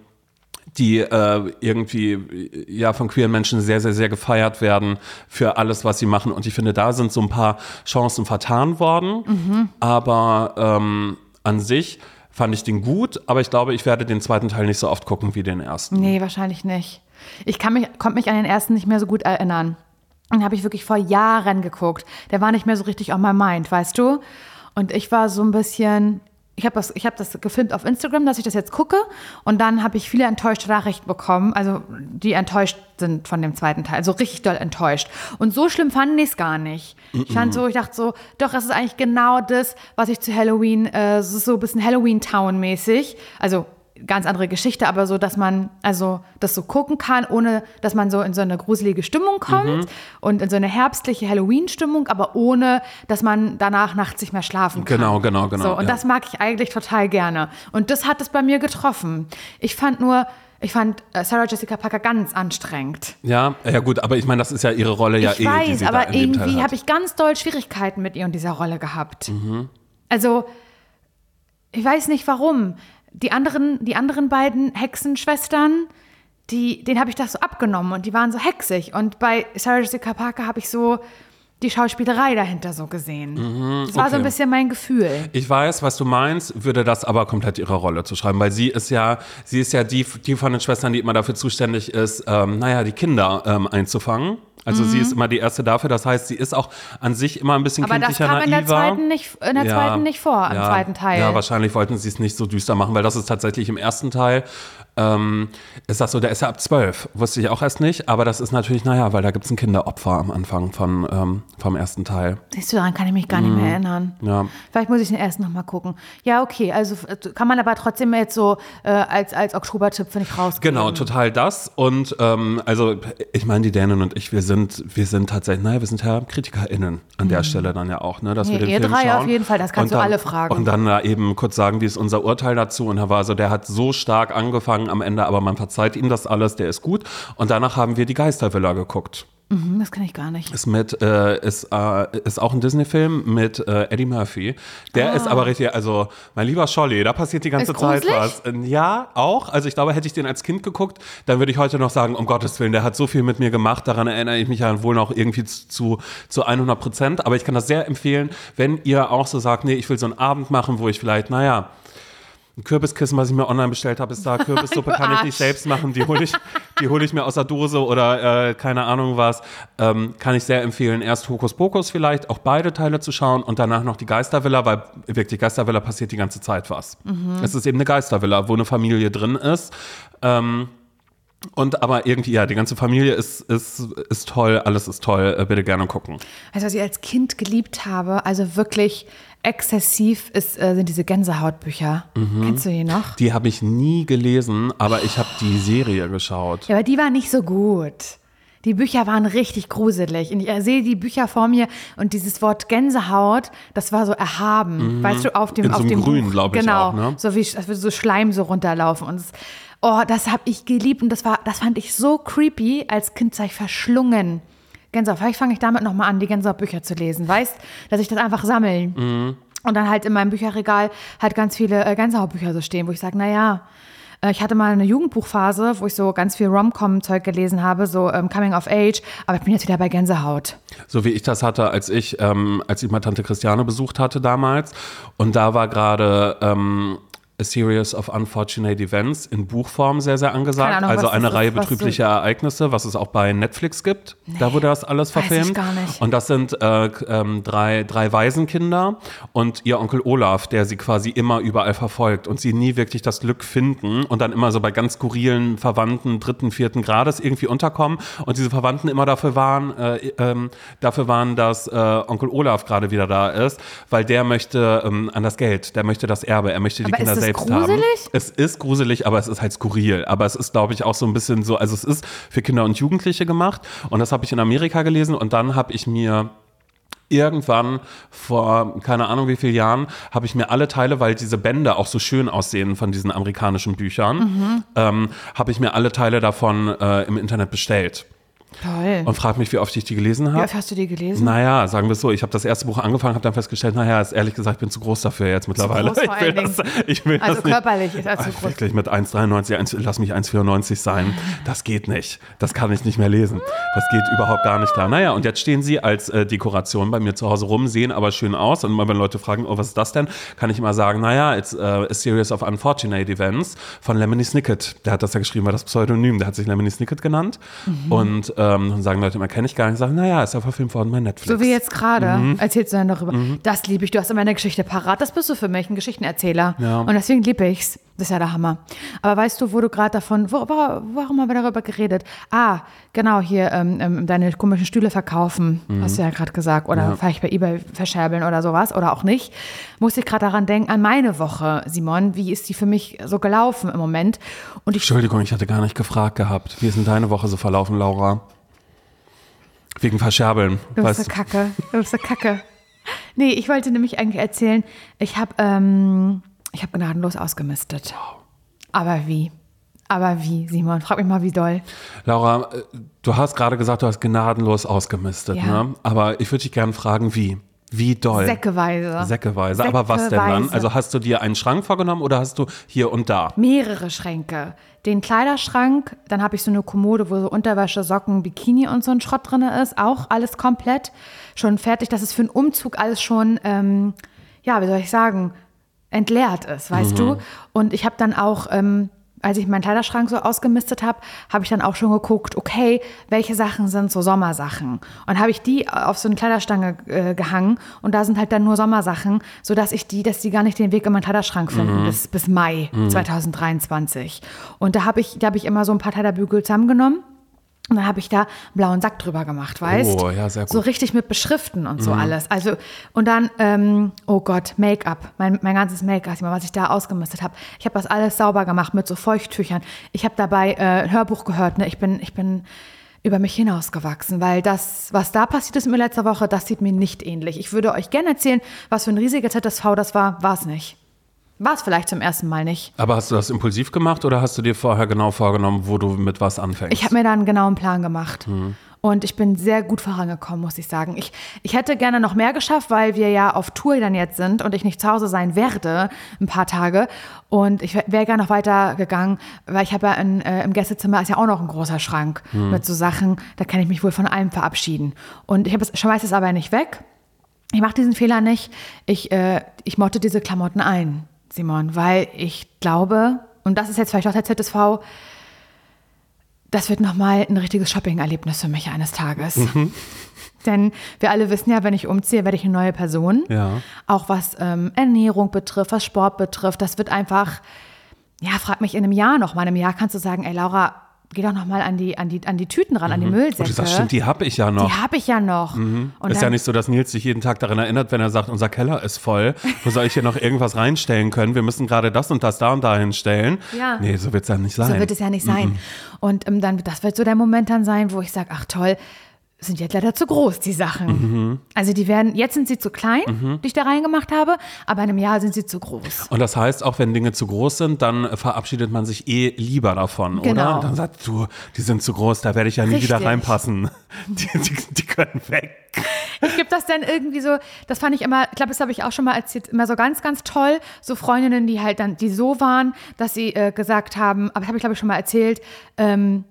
die äh, irgendwie ja von queeren Menschen sehr, sehr, sehr gefeiert werden für alles, was sie machen. Und ich finde, da sind so ein paar Chancen vertan worden. Aber ähm, an sich fand ich den gut, aber ich glaube, ich werde den zweiten Teil nicht so oft gucken wie den ersten. Nee, wahrscheinlich nicht. Ich kann mich, konnte mich an den ersten nicht mehr so gut erinnern. Den habe ich wirklich vor Jahren geguckt. Der war nicht mehr so richtig on my mind, weißt du? Und ich war so ein bisschen, ich habe das, ich hab das gefilmt auf Instagram, dass ich das jetzt gucke. Und dann habe ich viele enttäuschte Nachrichten bekommen, also die enttäuscht sind von dem zweiten Teil, also richtig doll enttäuscht. Und so schlimm fand ich es gar nicht. Ich fand so, ich dachte so, doch, das ist eigentlich genau das, was ich zu Halloween, äh, es so ein bisschen Halloween-Town-mäßig. Also ganz andere Geschichte, aber so, dass man also das so gucken kann, ohne dass man so in so eine gruselige Stimmung kommt Mhm. und in so eine herbstliche Halloween-Stimmung, aber ohne, dass man danach nachts nicht mehr schlafen kann. Genau, genau, genau, So, und ja. das mag ich eigentlich total gerne. Und das hat es bei mir getroffen. Ich fand nur, ich fand äh, Sarah Jessica Parker ganz anstrengend. Ja, ja gut, aber ich meine, das ist ja ihre Rolle ja ich eh, die weiß, aber irgendwie habe ich ganz doll Schwierigkeiten mit ihr und dieser Rolle gehabt. Mhm. Also, ich weiß nicht warum. Die anderen, die anderen beiden Hexenschwestern, die, denen habe ich das so abgenommen und die waren so hexig. Und bei Sarah Jessica Parker habe ich so die Schauspielerei dahinter so gesehen. das war so Mhm, okay. ein bisschen mein Gefühl. Ich weiß, was du meinst, würde das aber komplett ihrer Rolle zuschreiben, weil sie ist ja, sie ist ja die, die von den Schwestern, die immer dafür zuständig ist, ähm, naja, die Kinder ähm, einzufangen. Also sie ist immer die erste dafür. Das heißt, sie ist auch an sich immer ein bisschen Mhm. Aber das kindlicher, kam in der, naiver. zweiten nicht, in der zweiten nicht vor, im ja, zweiten Teil. Ja, wahrscheinlich wollten sie es nicht so düster machen, weil das ist tatsächlich im ersten Teil. Ähm, ist das so, der ist ja ab zwölf, wusste ich auch erst nicht, aber das ist natürlich, naja, weil da gibt es ein Kinderopfer am Anfang von, ähm, vom ersten Teil. Siehst du, daran kann ich mich gar nicht mehr erinnern. Mhm. Ja. Vielleicht muss ich den erst noch mal gucken. Ja, okay, also äh, kann man aber trotzdem jetzt so äh, als, als Oktobertipp, finde ich, rausgeben. Genau, total das. Und ähm, also ich meine, die Dänen und ich, wir sind, wir sind tatsächlich, naja, wir sind ja KritikerInnen an der Stelle dann ja auch, ne? Dass Nee, wir den ihr Film drei schauen. auf jeden Fall, das kannst Und du dann, alle fragen. Und dann da eben kurz sagen, wie ist unser Urteil dazu. Und er war so, der hat so stark angefangen am Ende, aber man verzeiht ihm das alles, der ist gut. Und danach haben wir die Geistervilla geguckt. Mhm, das kenne ich gar nicht. Ist mit, äh, ist, äh, ist auch ein Disney-Film mit äh, Eddie Murphy. Der ist aber richtig, also mein lieber Scholli, da passiert die ganze Ist Zeit gruselig? was. Äh, Ja, auch. Also ich glaube, hätte ich den als Kind geguckt, dann würde ich heute noch sagen, um Gottes Willen, der hat so viel mit mir gemacht, daran erinnere ich mich ja wohl noch irgendwie zu, zu 100 Prozent. Aber ich kann das sehr empfehlen, wenn ihr auch so sagt, nee, ich will so einen Abend machen, wo ich vielleicht, naja, ein Kürbiskissen, was ich mir online bestellt habe, ist da. Kürbissuppe kann ich nicht selbst machen. Die hole ich, die hole ich mir aus der Dose oder äh, keine Ahnung was. Ähm, kann ich sehr empfehlen. Erst Hokus Pokus vielleicht, auch beide Teile zu schauen und danach noch die Geistervilla, weil wirklich Geistervilla passiert die ganze Zeit was. Es ist eben eine Geistervilla, wo eine Familie drin ist. Ähm, und aber irgendwie, ja, die ganze Familie ist, ist, ist toll, alles ist toll. Äh, bitte gerne gucken. Weißt du, was ich als Kind geliebt habe, also wirklich exzessiv, ist, äh, sind diese Gänsehautbücher. Mhm. Kennst du die noch? Die habe ich nie gelesen, aber ich habe die Serie geschaut. Ja, aber die war nicht so gut. Die Bücher waren richtig gruselig. Und ich sehe die Bücher vor mir und dieses Wort Gänsehaut, das war so erhaben. Weißt du, auf dem, Mhm. In auf dem Grün, Buch. glaub ich genau, auch, ne? So wie so Schleim so runterlaufen. Und es, oh, das habe ich geliebt und das war, das fand ich so creepy. Als Kind sei ich verschlungen. Gänsehaut. Vielleicht fange ich damit nochmal an, die Gänsehautbücher zu lesen. Weißt, dass ich das einfach sammeln. Mhm. Und dann halt in meinem Bücherregal halt ganz viele äh, Gänsehautbücher so stehen, wo ich sage, naja, äh, ich hatte mal eine Jugendbuchphase, wo ich so ganz viel Rom-Com-Zeug gelesen habe, so ähm, Coming of Age, aber ich bin jetzt wieder bei Gänsehaut. So wie ich das hatte, als ich, ähm, als ich mal Tante Christiane besucht hatte damals. Und da war gerade ähm, A Series of Unfortunate Events in Buchform sehr, sehr angesagt. Ahnung, also eine ist, Reihe betrüblicher Ereignisse, was es auch bei Netflix gibt. da wurde das alles verfilmt. gar nicht. Und das sind äh, ähm, drei, drei Waisenkinder und ihr Onkel Olaf, der sie quasi immer überall verfolgt und sie nie wirklich das Glück finden und dann immer so bei ganz skurrilen Verwandten dritten, vierten Grades irgendwie unterkommen und diese Verwandten immer dafür waren, äh, ähm, dafür waren, dass äh, Onkel Olaf gerade wieder da ist, weil der möchte ähm, an das Geld, der möchte das Erbe, er möchte die Aber Kinder das selbst gruselig? haben. Es ist gruselig, aber es ist halt skurril. Aber es ist, glaube ich, auch so ein bisschen so, also es ist für Kinder und Jugendliche gemacht. Und das habe ich in Amerika gelesen und dann habe ich mir irgendwann vor keine Ahnung wie vielen Jahren habe ich mir alle Teile, weil diese Bände auch so schön aussehen von diesen amerikanischen Büchern, Mhm. ähm, habe ich mir alle Teile davon äh, im Internet bestellt Toll. und frag mich, wie oft ich die gelesen Wie habe. oft hast du die gelesen? Naja, sagen wir es so, ich habe das erste Buch angefangen, habe dann festgestellt, naja, ist ehrlich gesagt, ich bin zu groß dafür jetzt mittlerweile. groß vor ich will das, ich will Also das nicht. körperlich ist er zu groß. Wirklich mit 1,93, 1, lass mich 1,94 sein. Das geht nicht. Das kann ich nicht mehr lesen. Das geht überhaupt gar nicht da. Naja, und jetzt stehen sie als äh, Dekoration bei mir zu Hause rum, sehen aber schön aus. Und immer wenn Leute fragen, oh, was ist das denn, kann ich immer sagen, naja, it's uh, a series of unfortunate events von Lemony Snicket. Der hat das ja geschrieben, war das Pseudonym. Der hat sich Lemony Snicket genannt. Mhm. Und äh, ähm, sagen Leute immer, kenne ich gar nicht, sagen, naja, ist ja verfilmt worden bei Netflix. So wie jetzt gerade. Erzählst du dann darüber. Das liebe ich. Du hast immer eine Geschichte parat. Das bist du für mich, ein Geschichtenerzähler. Ja. Und deswegen liebe ich's. Das ist ja der Hammer. Aber weißt du, wo du gerade davon, wo, warum haben wir darüber geredet? Ah, genau, hier ähm, ähm, deine komischen Stühle verkaufen, hast du ja gerade gesagt. Oder vielleicht bei Ebay verscherbeln oder sowas oder auch nicht. Musste ich gerade daran denken, an meine Woche, Simon. Wie ist die für mich so gelaufen im Moment? Und ich Entschuldigung, ich hatte gar nicht gefragt gehabt. Wie ist denn deine Woche so verlaufen, Laura? Wegen Verscherbeln. Weißt so kacke. Du bist so kacke. Nee, ich wollte nämlich eigentlich erzählen, ich habe ähm, ich hab gnadenlos ausgemistet. Aber wie? Aber wie, Simon? Frag mich mal, wie doll. Laura, äh, du hast gerade gesagt, du hast gnadenlos ausgemistet, Ja. ne? Aber ich würde dich gerne fragen, wie? Wie doll? Säckeweise. Säckeweise. Aber was denn dann? Also hast du dir einen Schrank vorgenommen oder hast du hier und da? Mehrere Schränke. Den Kleiderschrank, dann habe ich so eine Kommode, wo so Unterwäsche, Socken, Bikini und so ein Schrott drin ist. Auch alles komplett schon fertig. Das ist für einen Umzug alles schon, ähm, ja, wie soll ich sagen, entleert ist, weißt du? Und ich habe dann auch, ähm, als ich meinen Kleiderschrank so ausgemistet habe, habe ich dann auch schon geguckt, okay, welche Sachen sind so Sommersachen? Und habe ich die auf so eine Kleiderstange äh, gehangen und da sind halt dann nur Sommersachen, sodass ich die, dass die gar nicht den Weg in meinen Kleiderschrank finden bis, bis Mai 2023. Und da habe ich, da habe ich immer so ein paar Kleiderbügel zusammengenommen. Und dann habe ich da einen blauen Sack drüber gemacht, weißt? Oh, ja, sehr gut. So richtig mit Beschriften und so alles. Also, und dann, ähm, oh Gott, Make-up, mein, mein ganzes Make-up, was ich da ausgemistet habe. Ich habe das alles sauber gemacht mit so Feuchttüchern. Ich habe dabei äh, ein Hörbuch gehört, ne? Ich bin, ich bin über mich hinausgewachsen, weil das, was da passiert ist mir letzte Woche, das sieht mir nicht ähnlich. Ich würde euch gerne erzählen, was für ein riesiger ZSV das war, war es nicht. War es vielleicht zum ersten Mal nicht. Aber hast du das impulsiv gemacht oder hast du dir vorher genau vorgenommen, wo du mit was anfängst? Ich habe mir da einen genauen Plan gemacht. Und ich bin sehr gut vorangekommen, muss ich sagen. Ich, ich hätte gerne noch mehr geschafft, weil wir ja auf Tour dann jetzt sind und ich nicht zu Hause sein werde, ein paar Tage. Und ich wäre gerne noch weiter gegangen, weil ich habe ja in, äh, im Gästezimmer ist ja auch noch ein großer Schrank mit so Sachen, da kann ich mich wohl von allem verabschieden. Und ich habe es, schmeiß es aber nicht weg. Ich mache diesen Fehler nicht. Ich, äh, ich motte diese Klamotten ein, Simon, weil ich glaube, und das ist jetzt vielleicht auch der ZSV, das wird nochmal ein richtiges Shopping-Erlebnis für mich eines Tages. Denn wir alle wissen ja, wenn ich umziehe, werde ich eine neue Person. Ja. Auch was ähm, Ernährung betrifft, was Sport betrifft. Das wird einfach, ja, frag mich in einem Jahr noch mal. In einem Jahr kannst du sagen, ey Laura, geh doch noch mal an die, an die, an die Tüten ran, an die Und Müllsäcke. du sagst, stimmt, die habe ich ja noch. Die habe ich ja noch. Und ist ja nicht so, dass Nils sich jeden Tag daran erinnert, wenn er sagt, unser Keller ist voll. Wo soll ich hier noch irgendwas reinstellen können? Wir müssen gerade das und das da und da hinstellen. Ja. Nee, so wird es ja nicht sein. So wird es ja nicht sein. Und ähm, dann, das wird so der Moment dann sein, wo ich sage, ach toll, sind jetzt leider zu groß, die Sachen. Also die werden, jetzt sind sie zu klein, die ich da reingemacht habe, aber in einem Jahr sind sie zu groß. Und das heißt, auch wenn Dinge zu groß sind, dann äh, verabschiedet man sich eh lieber davon, Genau. oder? Und dann sagt du, die sind zu groß, da werde ich ja nie wieder Richtig. reinpassen. Die, die, die können weg. Ich gebe das dann irgendwie so, das fand ich immer, ich glaube, das habe ich auch schon mal erzählt, immer so ganz, ganz toll. So Freundinnen, die halt dann, die so waren, dass sie äh, gesagt haben, aber das habe ich, glaube ich, schon mal erzählt, ähm,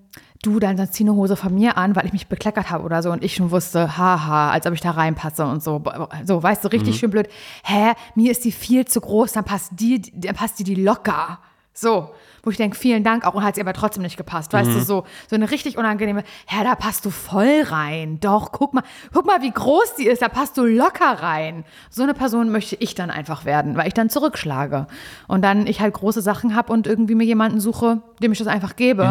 du, dann, dann zieh eine Hose von mir an, weil ich mich bekleckert habe oder so und ich schon wusste, haha, als ob ich da reinpasse und so. So, weißt du, richtig schön blöd. Hä, mir ist die viel zu groß, dann passt die, dann passt die die locker. So, wo ich denke, vielen Dank auch und hat sie aber trotzdem nicht gepasst. Weißt du, so, so eine richtig unangenehme, hä, da passt du voll rein. Doch, guck mal, guck mal, wie groß die ist, da passt du locker rein. So eine Person möchte ich dann einfach werden, weil ich dann zurückschlage. Und dann ich halt große Sachen habe und irgendwie mir jemanden suche, dem ich das einfach gebe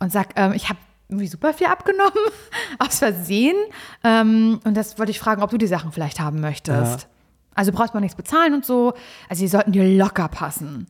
und sag, ähm, ich habe irgendwie super viel abgenommen, aus Versehen. Ähm, und das wollte ich fragen, ob du die Sachen vielleicht haben möchtest. Also brauchst man nichts bezahlen und so. Also die sollten dir locker passen.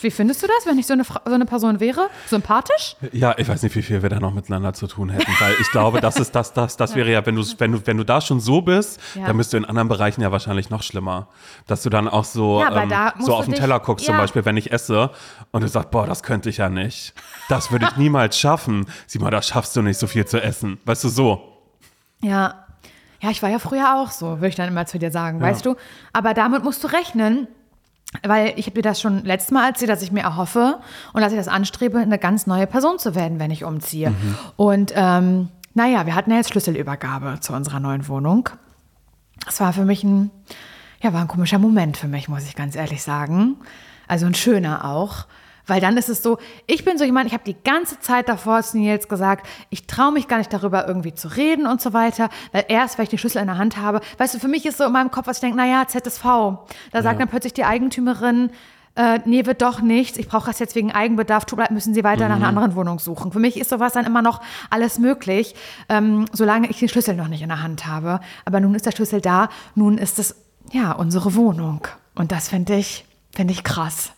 Wie findest du das, wenn ich so eine, Fra- so eine Person wäre? Sympathisch? Ja, ich weiß nicht, wie viel wir da noch miteinander zu tun hätten, weil ich glaube, das ist das, das, das wäre ja, wenn du, wenn du, wenn du da schon so bist, Ja. dann bist du in anderen Bereichen ja wahrscheinlich noch schlimmer. Dass du dann auch so, Ja, ähm, so auf den dich- Teller guckst, zum. Beispiel, wenn ich esse und du sagst, boah, das könnte ich ja nicht. Das würde ich niemals schaffen. Sieh mal, da schaffst du nicht so viel zu essen. Weißt du, so. Ja. Ja, ich war ja früher auch so, würde ich dann immer zu dir sagen, weißt du? Aber damit musst du rechnen, weil ich habe dir das schon letztes Mal erzählt, dass ich mir erhoffe und dass ich das anstrebe, eine ganz neue Person zu werden, wenn ich umziehe. Und ähm, naja, wir hatten ja jetzt Schlüsselübergabe zu unserer neuen Wohnung. Das war für mich ein, ja, war ein komischer Moment für mich, muss ich ganz ehrlich sagen. Also ein schöner auch, Weil dann ist es so, ich bin so jemand, ich habe die ganze Zeit davor zu Nils gesagt, ich traue mich gar nicht darüber irgendwie zu reden und so weiter, weil erst, weil ich den Schlüssel in der Hand habe, weißt du, für mich ist so in meinem Kopf, was ich denke, naja, ZSV, da sagt dann plötzlich die Eigentümerin, äh, nee, wird doch nichts, ich brauche das jetzt wegen Eigenbedarf, tut leid, müssen Sie weiter nach einer anderen Wohnung suchen. Für mich ist sowas dann immer noch alles möglich, ähm, solange ich den Schlüssel noch nicht in der Hand habe. Aber nun ist der Schlüssel da, nun ist es, ja, unsere Wohnung. Und das finde ich, finde ich krass.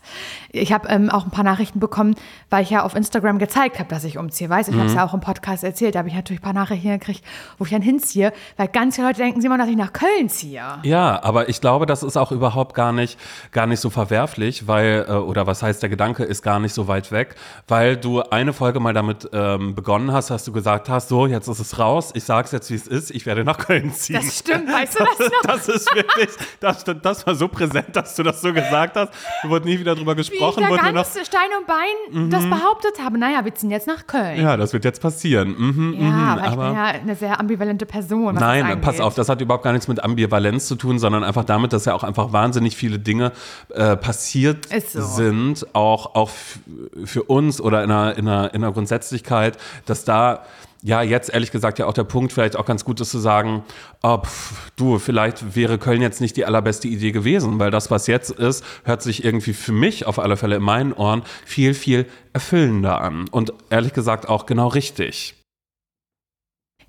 Ich habe ähm, auch ein paar Nachrichten bekommen, weil ich ja auf Instagram gezeigt habe, dass ich umziehe. Weiß, ich habe es ja auch im Podcast erzählt, da habe ich natürlich ein paar Nachrichten gekriegt, wo ich dann hinziehe, weil ganz viele Leute denken, Simon, dass ich nach Köln ziehe. Ja, aber ich glaube, das ist auch überhaupt gar nicht, gar nicht so verwerflich, weil, äh, oder was heißt, der Gedanke ist gar nicht so weit weg, weil du eine Folge mal damit ähm, begonnen hast, dass du gesagt hast, so, jetzt ist es raus, ich sag's jetzt, wie es ist, ich werde nach Köln ziehen. Das stimmt, weißt du das noch? Das ist wirklich, das, das war so präsent, dass du das so gesagt hast. Da wurde nie wieder drüber Wie ich gesprochen. da wurde nur noch, Stein und Bein das behauptet habe. Naja, wir ziehen jetzt nach Köln. ja, das wird jetzt passieren. Mhm, Ja, mhm, aber ich bin ja eine sehr ambivalente Person. Nein, pass auf, das hat überhaupt gar nichts mit Ambivalenz zu tun, sondern einfach damit, dass ja auch einfach wahnsinnig viele Dinge äh, passiert so. sind, auch, auch für uns oder in einer, in, einer, in einer Grundsätzlichkeit, dass da ja jetzt ehrlich gesagt ja auch der Punkt vielleicht auch ganz gut ist zu sagen, oh, du, vielleicht wäre Köln jetzt nicht die allerbeste Idee gewesen, weil das, was jetzt ist, hört sich irgendwie für mich auf alle Fälle in meinen Ohren viel, viel erfüllender an und ehrlich gesagt auch genau richtig.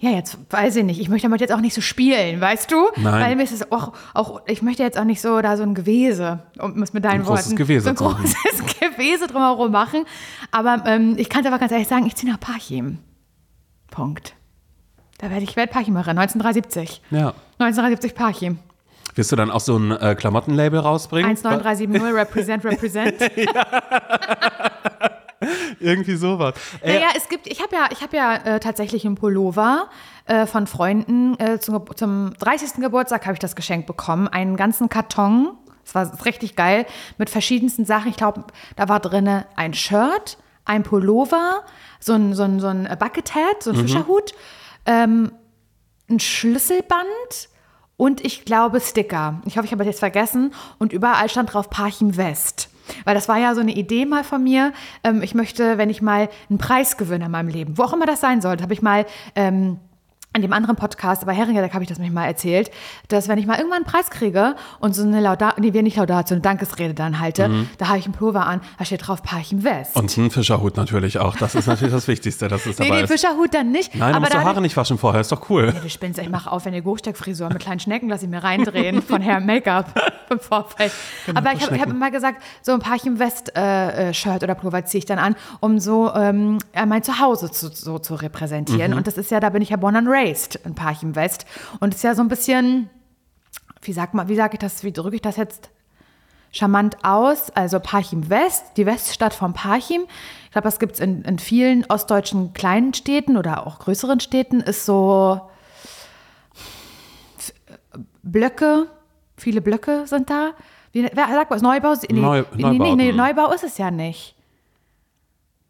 Ja, jetzt weiß ich nicht. Ich möchte damit jetzt auch nicht so spielen, weißt du? Nein. Weil mir ist es auch, auch, ich möchte jetzt auch nicht so da so ein Gewese, um es mit deinen Ein Worten, Gewese so ein großes Gewese drumherum machen. Aber ähm, ich kann es aber ganz ehrlich sagen, ich ziehe nach Parchim. Punkt. Da werde ich Weltparchimerin, 1973. Ja. 1973 Parchim. Wirst du dann auch so ein äh, Klamottenlabel rausbringen? 19370, represent, represent. Irgendwie sowas. Ey, Naja, es gibt, ich habe ja, ich habe ja äh, tatsächlich einen Pullover äh, von Freunden. Äh, zum, zum 30. Geburtstag habe ich das geschenkt bekommen. Einen ganzen Karton. Das war richtig geil. Mit verschiedensten Sachen. Ich glaube, da war drin ein Shirt, ein Pullover, so ein, so ein, so ein Bucket Hat, so ein Fischerhut, ähm, ein Schlüsselband und ich glaube Sticker. Ich hoffe, ich habe das jetzt vergessen. Und überall stand drauf Parchim West. Weil das war ja so eine Idee mal von mir. Ähm, ich möchte, wenn ich mal einen Preis gewinne in meinem Leben, wo auch immer das sein sollte, habe ich mal ähm, an dem anderen Podcast, bei Heringer, da habe ich das mich mal erzählt, dass wenn ich mal irgendwann einen Preis kriege und so eine Laudat, nee, wir nicht Laudat, so eine Dankesrede dann halte, da habe ich einen Pullover an, da steht drauf Parchim West. Und ein Fischerhut natürlich auch. Das ist natürlich das Wichtigste, dass es nee, dabei den ist. Fischerhut dann nicht. Nein, du aber musst die Haare nicht waschen vorher, ist doch cool. Ja, du spinnst, ich mache aufwendige Hochsteckfrisur mit kleinen Schnecken, lass ich mir reindrehen von Hair Make-up im Vorfeld. Genau, Aber ich habe hab immer gesagt, so ein Parchim West äh, äh, Shirt oder Pullover ziehe ich dann an, um so ähm, ja, mein Zuhause zu, so zu Mhm. repräsentieren. Und das ist ja, da bin ich ja born and raised in Parchim West. Und es ist ja so ein bisschen, wie sag mal, wie sage ich das, wie drücke ich das jetzt charmant aus? Also Parchim West, die Weststadt von Parchim. Ich glaube, das gibt es in, in vielen ostdeutschen kleinen Städten oder auch größeren Städten, ist so Blöcke, viele Blöcke sind da. Wie, wer sagt was? Neubau? Nee, Neu- nee, nee, nee, Neubauten. Neubau ist es ja nicht.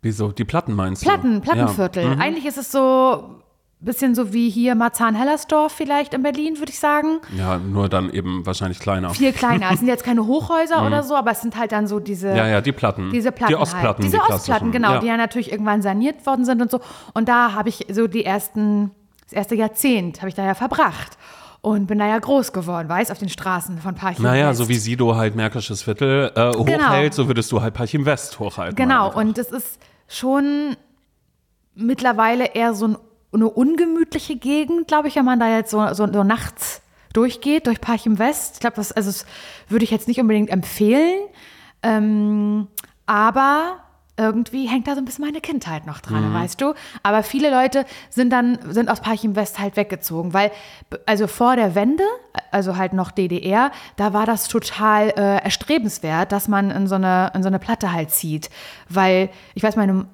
Wieso? Die Platten meinst Platten, du? Plattenviertel. Ja. Mhm. Eigentlich ist es so bisschen so wie hier Marzahn-Hellersdorf vielleicht in Berlin, würde ich sagen. ja, nur dann eben wahrscheinlich kleiner. Viel kleiner. Es sind jetzt keine Hochhäuser oder so, aber es sind halt dann so diese. Mhm. Ja, ja, die Platten. Diese Platten Die Ostplatten. halt. Diese die Ostplatten, genau, Ja. die ja natürlich irgendwann saniert worden sind und so. Und da habe ich so die ersten, das erste Jahrzehnt habe ich da ja verbracht. Und bin da ja groß geworden, weiß, auf den Straßen von Parchim Naja, West. so wie Sido halt Märkisches Viertel äh, hochhält, so würdest du halt Parchim West hochhalten. Genau, und es ist schon mittlerweile eher so ein, eine ungemütliche Gegend, glaube ich, wenn man da jetzt so, so, so nachts durchgeht, durch Parchim West. Ich glaube, das, also das würde ich jetzt nicht unbedingt empfehlen, ähm, aber irgendwie hängt da so ein bisschen meine Kindheit noch dran, weißt du? Aber viele Leute sind dann, sind aus Parchim West halt weggezogen, weil, also vor der Wende, also halt noch DDR, da war das total äh, erstrebenswert, dass man in so, eine, in so eine Platte halt zieht. Weil, ich weiß, meine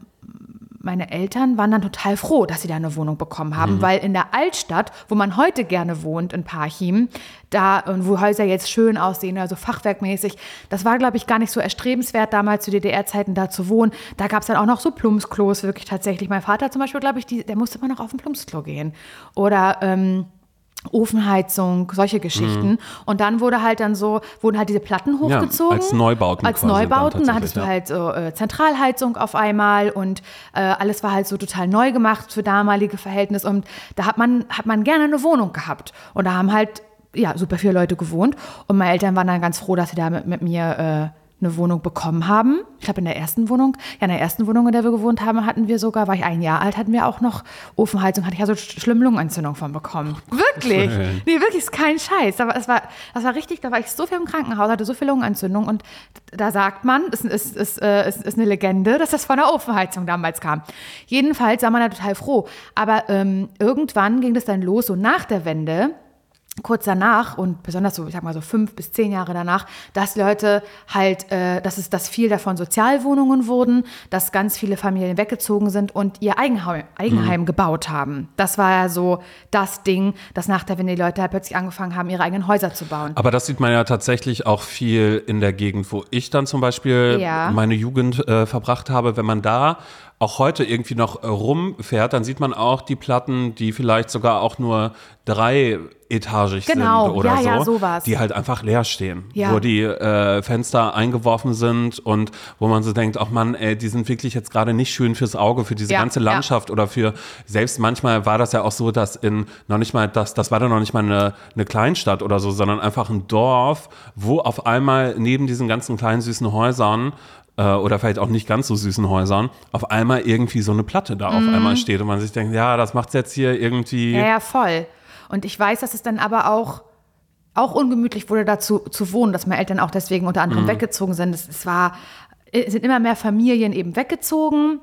meine Eltern waren dann total froh, dass sie da eine Wohnung bekommen haben, weil in der Altstadt, wo man heute gerne wohnt, in Parchim, da, und wo Häuser jetzt schön aussehen, also fachwerkmäßig, das war, glaube ich, gar nicht so erstrebenswert, damals zu DDR-Zeiten da zu wohnen. Da gab es dann auch noch so Plumpsklos, wirklich tatsächlich. Mein Vater zum Beispiel, glaube ich, die, der musste immer noch auf ein Plumpsklo gehen. Oder, ähm, Ofenheizung, solche Geschichten. Und dann wurde halt dann so, wurden halt diese Platten hochgezogen. als Neubauten Als dann Neubauten. Da tatsächlich, hattest du ja. halt so äh, Zentralheizung auf einmal und äh, alles war halt so total neu gemacht für damalige Verhältnisse. Und da hat man, hat man gerne eine Wohnung gehabt. Und da haben halt, ja, super viele Leute gewohnt. Und meine Eltern waren dann ganz froh, dass sie da mit, mit mir äh, eine Wohnung bekommen haben. Ich glaube, in der ersten Wohnung, ja, in der ersten Wohnung, in der wir gewohnt haben, hatten wir sogar, war ich ein Jahr alt, hatten wir auch noch Ofenheizung, hatte ich ja so sch- schlimme Lungenentzündung von bekommen. Wirklich. Nee, wirklich, ist kein Scheiß. Aber es war, das war richtig, da war ich so viel im Krankenhaus, hatte so viel Lungenentzündung und da sagt man, es ist, ist, äh, ist, ist eine Legende, dass das von der Ofenheizung damals kam. Jedenfalls war man da total froh. Aber ähm, irgendwann ging das dann los, so nach der Wende, kurz danach und besonders so, ich sag mal so fünf bis zehn Jahre danach, dass Leute halt, äh, dass es, dass viel davon Sozialwohnungen wurden, dass ganz viele Familien weggezogen sind und ihr Eigenheim, Eigenheim gebaut haben. Das war ja so das Ding, dass nach der Wende die Leute halt plötzlich angefangen haben, ihre eigenen Häuser zu bauen. Aber das sieht man ja tatsächlich auch viel in der Gegend, wo ich dann zum Beispiel Ja. meine Jugend äh, verbracht habe. Wenn man da auch heute irgendwie noch äh, rumfährt, dann sieht man auch die Platten, die vielleicht sogar auch nur dreietagig Genau, sind oder ja, so, ja, sowas. die halt einfach leer stehen, Ja. wo die äh, Fenster eingeworfen sind und wo man so denkt, ach Mann, ey, die sind wirklich jetzt gerade nicht schön fürs Auge, für diese Ja, ganze. Landschaft oder für selbst manchmal war das ja auch so, dass in noch nicht mal das das war dann noch nicht mal eine, eine Kleinstadt oder so, sondern einfach ein Dorf, wo auf einmal neben diesen ganzen kleinen süßen Häusern äh, oder vielleicht auch nicht ganz so süßen Häusern auf einmal irgendwie so eine Platte da auf Mhm. einmal steht und man sich denkt, ja, das macht's jetzt hier irgendwie Ja, ja, voll. Und ich weiß, dass es dann aber auch, auch ungemütlich wurde, da zu, zu wohnen, dass meine Eltern auch deswegen unter anderem weggezogen sind. Es, es war, es sind immer mehr Familien eben weggezogen.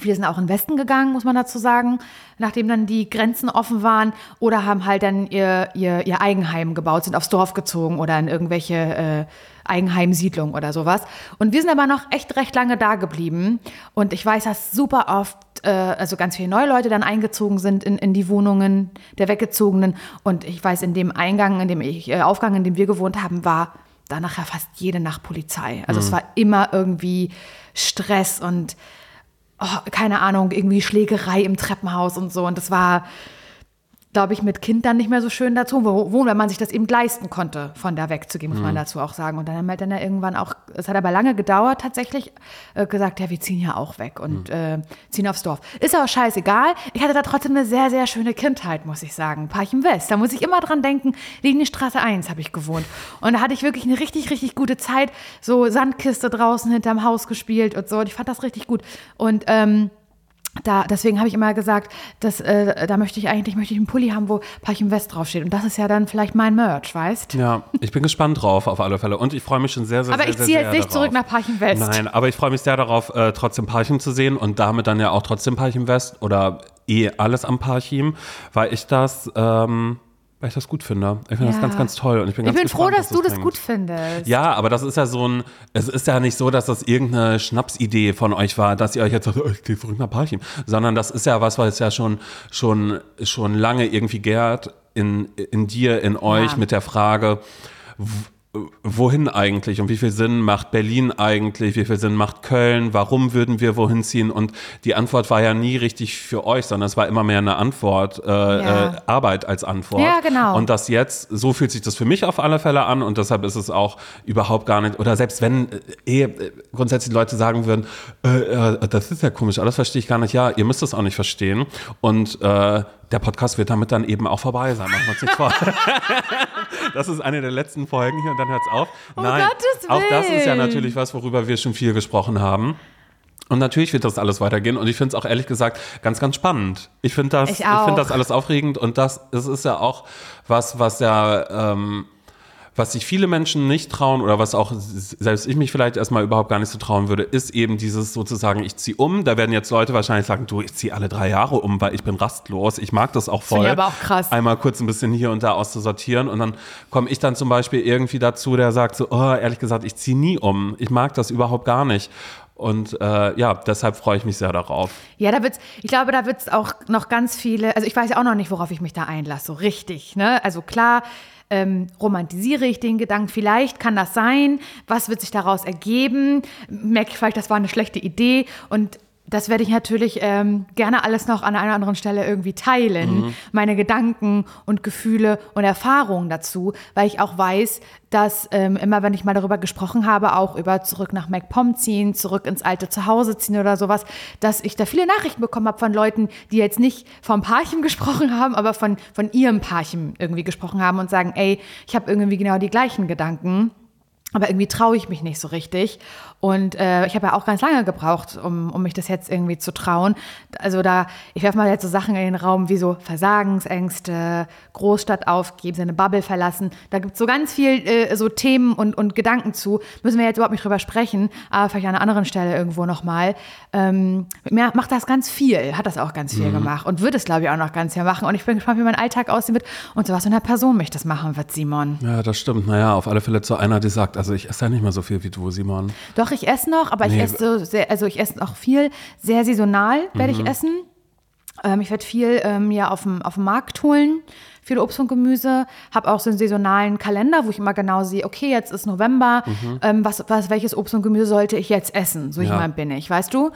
Viele sind auch in den Westen gegangen, muss man dazu sagen, nachdem dann die Grenzen offen waren oder haben halt dann ihr, ihr, ihr Eigenheim gebaut, sind aufs Dorf gezogen oder in irgendwelche äh, Eigenheimsiedlungen oder sowas. Und wir sind aber noch echt recht lange da geblieben. Und ich weiß, dass super oft, äh, also ganz viele neue Leute dann eingezogen sind in, in die Wohnungen der Weggezogenen. Und ich weiß, in dem Eingang, in dem ich, äh, Aufgang, in dem wir gewohnt haben, war da nachher fast jede Nacht Polizei. Also es war immer irgendwie Stress und oh, keine Ahnung, irgendwie Schlägerei im Treppenhaus und so. Und das war, glaube ich, mit Kind dann nicht mehr so schön dazu wo- wohnen, weil man sich das eben leisten konnte, von da wegzugehen, muss man dazu auch sagen. Und dann haben wir dann ja irgendwann auch, es hat aber lange gedauert tatsächlich, äh, gesagt, ja, wir ziehen ja auch weg und äh, ziehen aufs Dorf. Ist aber scheißegal. Ich hatte da trotzdem eine sehr, sehr schöne Kindheit, muss ich sagen. Parchim West, da muss ich immer dran denken, Linienstraße 1 habe ich gewohnt. Und da hatte ich wirklich eine richtig, richtig gute Zeit. So Sandkiste draußen hinterm Haus gespielt und so. Und ich fand das richtig gut. Und ähm, da, deswegen habe ich immer gesagt, dass, äh, da möchte ich eigentlich möchte ich einen Pulli haben, wo Parchim West draufsteht. Und das ist ja dann vielleicht mein Merch, weißt? Ja, ich bin gespannt drauf, auf alle Fälle. Und ich freue mich schon sehr, sehr, Aber sehr, ich sehr, ziehe sehr jetzt nicht darauf. zurück nach Parchim West. Nein, aber ich freue mich sehr darauf, äh, trotzdem Parchim zu sehen und damit dann ja auch trotzdem Parchim West oder eh alles am Parchim, weil ich das, ähm, weil ich das gut finde. Ich finde das Ja. ganz, ganz toll. Und ich bin, Ich ganz bin froh, gespannt, dass was du das bringt. gut findest. Ja, aber das ist ja so ein, es ist ja nicht so, dass das irgendeine Schnapsidee von euch war, dass ihr euch jetzt sagt, oh, ich gehe zurück nach Parchim, sondern das ist ja was, was ja schon, schon, schon lange irgendwie gärt in, in dir, in euch Ja. mit der Frage, wohin eigentlich und wie viel Sinn macht Berlin eigentlich, wie viel Sinn macht Köln, warum würden wir wohin ziehen und die Antwort war ja nie richtig für euch, sondern es war immer mehr eine Antwort, äh, Ja. äh, Arbeit als Antwort. Ja, genau. Und das jetzt, so fühlt sich das für mich auf alle Fälle an und deshalb ist es auch überhaupt gar nicht, oder selbst wenn äh, eh äh, grundsätzlich Leute sagen würden, äh, äh, das ist ja komisch, aber das verstehe ich gar nicht, ja, ihr müsst es auch nicht verstehen und äh, der Podcast wird damit dann eben auch vorbei sein, machen wir uns nicht vor. Das ist eine der letzten Folgen hier und dann hört's auf. Nein, Gottes auch das ist ja natürlich was, worüber wir schon viel gesprochen haben. Und natürlich wird das alles weitergehen und ich finde es auch ehrlich gesagt ganz, ganz spannend. Ich finde das, Ich ich finde das alles aufregend und das, das ist ja auch was, was ja, ähm, was sich viele Menschen nicht trauen oder was auch selbst ich mich vielleicht erstmal überhaupt gar nicht so trauen würde, ist eben dieses sozusagen, ich ziehe um. Da werden jetzt Leute wahrscheinlich sagen, du, ich ziehe alle drei Jahre um, weil ich bin rastlos. Ich mag das auch voll. Ich aber auch krass. Einmal kurz ein bisschen hier und da auszusortieren und dann komme ich dann zum Beispiel irgendwie dazu, der sagt so, oh, ehrlich gesagt, ich ziehe nie um. Ich mag das überhaupt gar nicht. Und äh, ja, deshalb freue ich mich sehr darauf. Ja, da wird's, ich glaube, da wird es auch noch ganz viele, also ich weiß auch noch nicht, worauf ich mich da einlasse, so richtig. Ne? Also klar, ähm, romantisiere ich den Gedanken, vielleicht kann das sein, was wird sich daraus ergeben, merke ich vielleicht, das war eine schlechte Idee? Und das werde ich natürlich ähm, gerne alles noch an einer anderen Stelle irgendwie teilen. Mhm. Meine Gedanken und Gefühle und Erfahrungen dazu, weil ich auch weiß, dass ähm, immer, wenn ich mal darüber gesprochen habe, auch über zurück nach MacPom ziehen, zurück ins alte Zuhause ziehen oder sowas, dass ich da viele Nachrichten bekommen habe von Leuten, die jetzt nicht vom Paarchen gesprochen haben, aber von, von ihrem Paarchen irgendwie gesprochen haben und sagen, ey, ich habe irgendwie genau die gleichen Gedanken. Aber irgendwie traue ich mich nicht so richtig. Und äh, ich habe ja auch ganz lange gebraucht, um, um mich das jetzt irgendwie zu trauen. Also da, ich werfe mal jetzt so Sachen in den Raum wie so Versagensängste, Großstadt aufgeben, seine Bubble verlassen. Da gibt es so ganz viel äh, so Themen und, und Gedanken zu. Müssen wir jetzt überhaupt nicht drüber sprechen, aber vielleicht an einer anderen Stelle irgendwo nochmal. Ähm, mir macht das ganz viel, hat das auch ganz viel gemacht und wird es, glaube ich, auch noch ganz viel machen. Und ich bin gespannt, wie mein Alltag aussehen wird und zu was für einer Person mich das machen wird, Simon. Ja, das stimmt. Naja, auf alle Fälle zu einer, die sagt, also ich esse ja nicht mehr so viel wie du, Simon. Doch, ich esse noch, aber ich Nee. esse so sehr, also ich esse auch viel, sehr saisonal werde Mhm. ich essen. Ähm, ich werde viel ähm, ja auf dem, auf dem Markt holen, viel Obst und Gemüse. Habe auch so einen saisonalen Kalender, wo ich immer genau sehe, okay, jetzt ist November, ähm, was, was, welches Obst und Gemüse sollte ich jetzt essen? So Mhm. Ja. jemand bin ich, weißt du?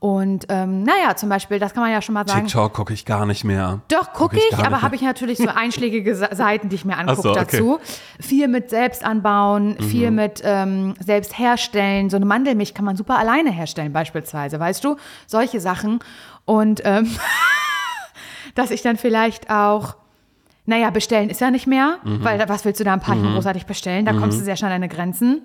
Und ähm, naja, zum Beispiel, das kann man ja schon mal sagen. TikTok gucke ich gar nicht mehr. Doch, gucke ich, gar aber habe ich natürlich so einschlägige Seiten, die ich mir angucke so, okay. dazu. Viel mit selbst anbauen, Mhm. viel mit ähm, selbst herstellen. So eine Mandelmilch kann man super alleine herstellen, beispielsweise, weißt du? Solche Sachen. Und ähm, dass ich dann vielleicht auch, naja, bestellen ist ja nicht mehr, Mhm. weil was willst du da ein paar großartig bestellen? Da kommst du sehr schnell an deine Grenzen.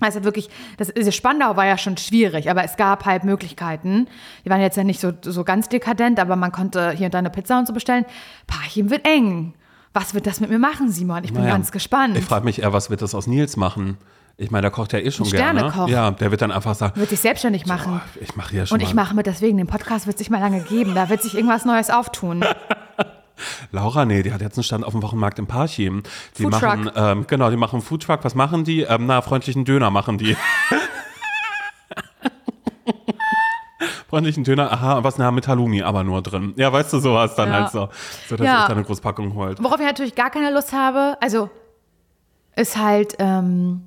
Also wirklich, das diese Spandau war ja schon schwierig, aber es gab halt Möglichkeiten. Die waren jetzt ja nicht so, so ganz dekadent, aber man konnte hier und da eine Pizza und so bestellen. Parchim wird eng. Was wird das mit mir machen, Simon? Ich bin Naja, ganz gespannt. Ich frage mich eher, was wird das aus Nils machen? Ich meine, der kocht ja eh schon gerne. Sternekoch. Ja, der wird dann einfach sagen, wird sich selbstständig machen. "Oh, ich mache hier schon Und ich mache mit deswegen, den Podcast wird sich mal lange geben. Da wird sich irgendwas Neues auftun. Laura, nee, die hat jetzt einen Stand auf dem Wochenmarkt in Parchim. Die Foodtruck. machen, ähm, genau, die machen Foodtruck. Was machen die? Ähm, na, freundlichen Döner machen die. freundlichen Döner, aha, was na, mit Halloumi aber nur drin. Ja, weißt du, sowas dann Ja. halt so. So, dass Ja. sich da eine Großpackung holt. Worauf ich natürlich gar keine Lust habe, also ist halt ähm,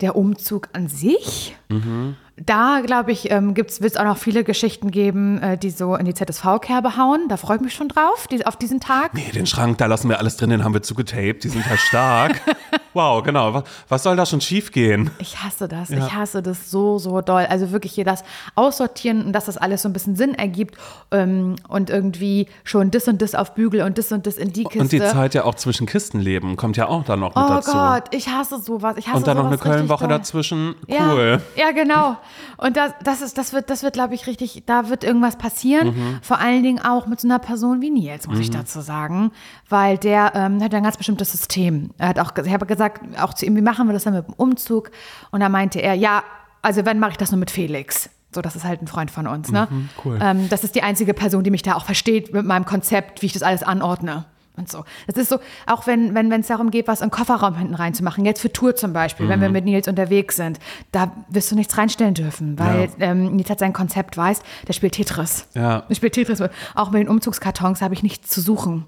der Umzug an sich. Mhm. Da, glaube ich, ähm, wird es auch noch viele Geschichten geben, äh, die so in die ZSV-Kerbe hauen. Da freue ich mich schon drauf, die, auf diesen Tag. Nee, den Schrank, da lassen wir alles drin, den haben wir zugetaped. Die sind halt stark. wow, genau. Was, was soll da schon schief gehen? Ich hasse das. Ja. Ich hasse das so, so doll. Also wirklich hier das Aussortieren und dass das alles so ein bisschen Sinn ergibt ähm, und irgendwie schon das und das auf Bügel und das und das in die Kiste. Und die Zeit ja auch zwischen Kisten leben kommt ja auch dann noch mit oh dazu. Gott, ich hasse sowas. Ich hasse Und dann noch eine Kölnwoche dazwischen. Cool. Ja, ja genau. Und das, das, ist, das wird, das wird glaube ich, richtig, da wird irgendwas passieren. Mhm. Vor allen Dingen auch mit so einer Person wie Nils, muss ich dazu sagen. Weil der ähm, hat ein ganz bestimmtes System. Er hat auch, ich habe gesagt, auch zu ihm, wie machen wir das dann mit dem Umzug? Und da meinte er, ja, also wenn, mache ich das nur mit Felix. So, das ist halt ein Freund von uns, ne? cool. Ähm, das ist die einzige Person, die mich da auch versteht mit meinem Konzept, wie ich das alles anordne. Und so. Das ist so, auch wenn wenn wenn, es darum geht, was in den Kofferraum hinten reinzumachen, jetzt für Tour zum Beispiel, Mhm. wenn wir mit Nils unterwegs sind, da wirst du nichts reinstellen dürfen, weil ähm, Nils hat sein Konzept, weißt, der spielt Tetris. Ja. Der spielt Tetris. Auch mit den Umzugskartons habe ich nichts zu suchen.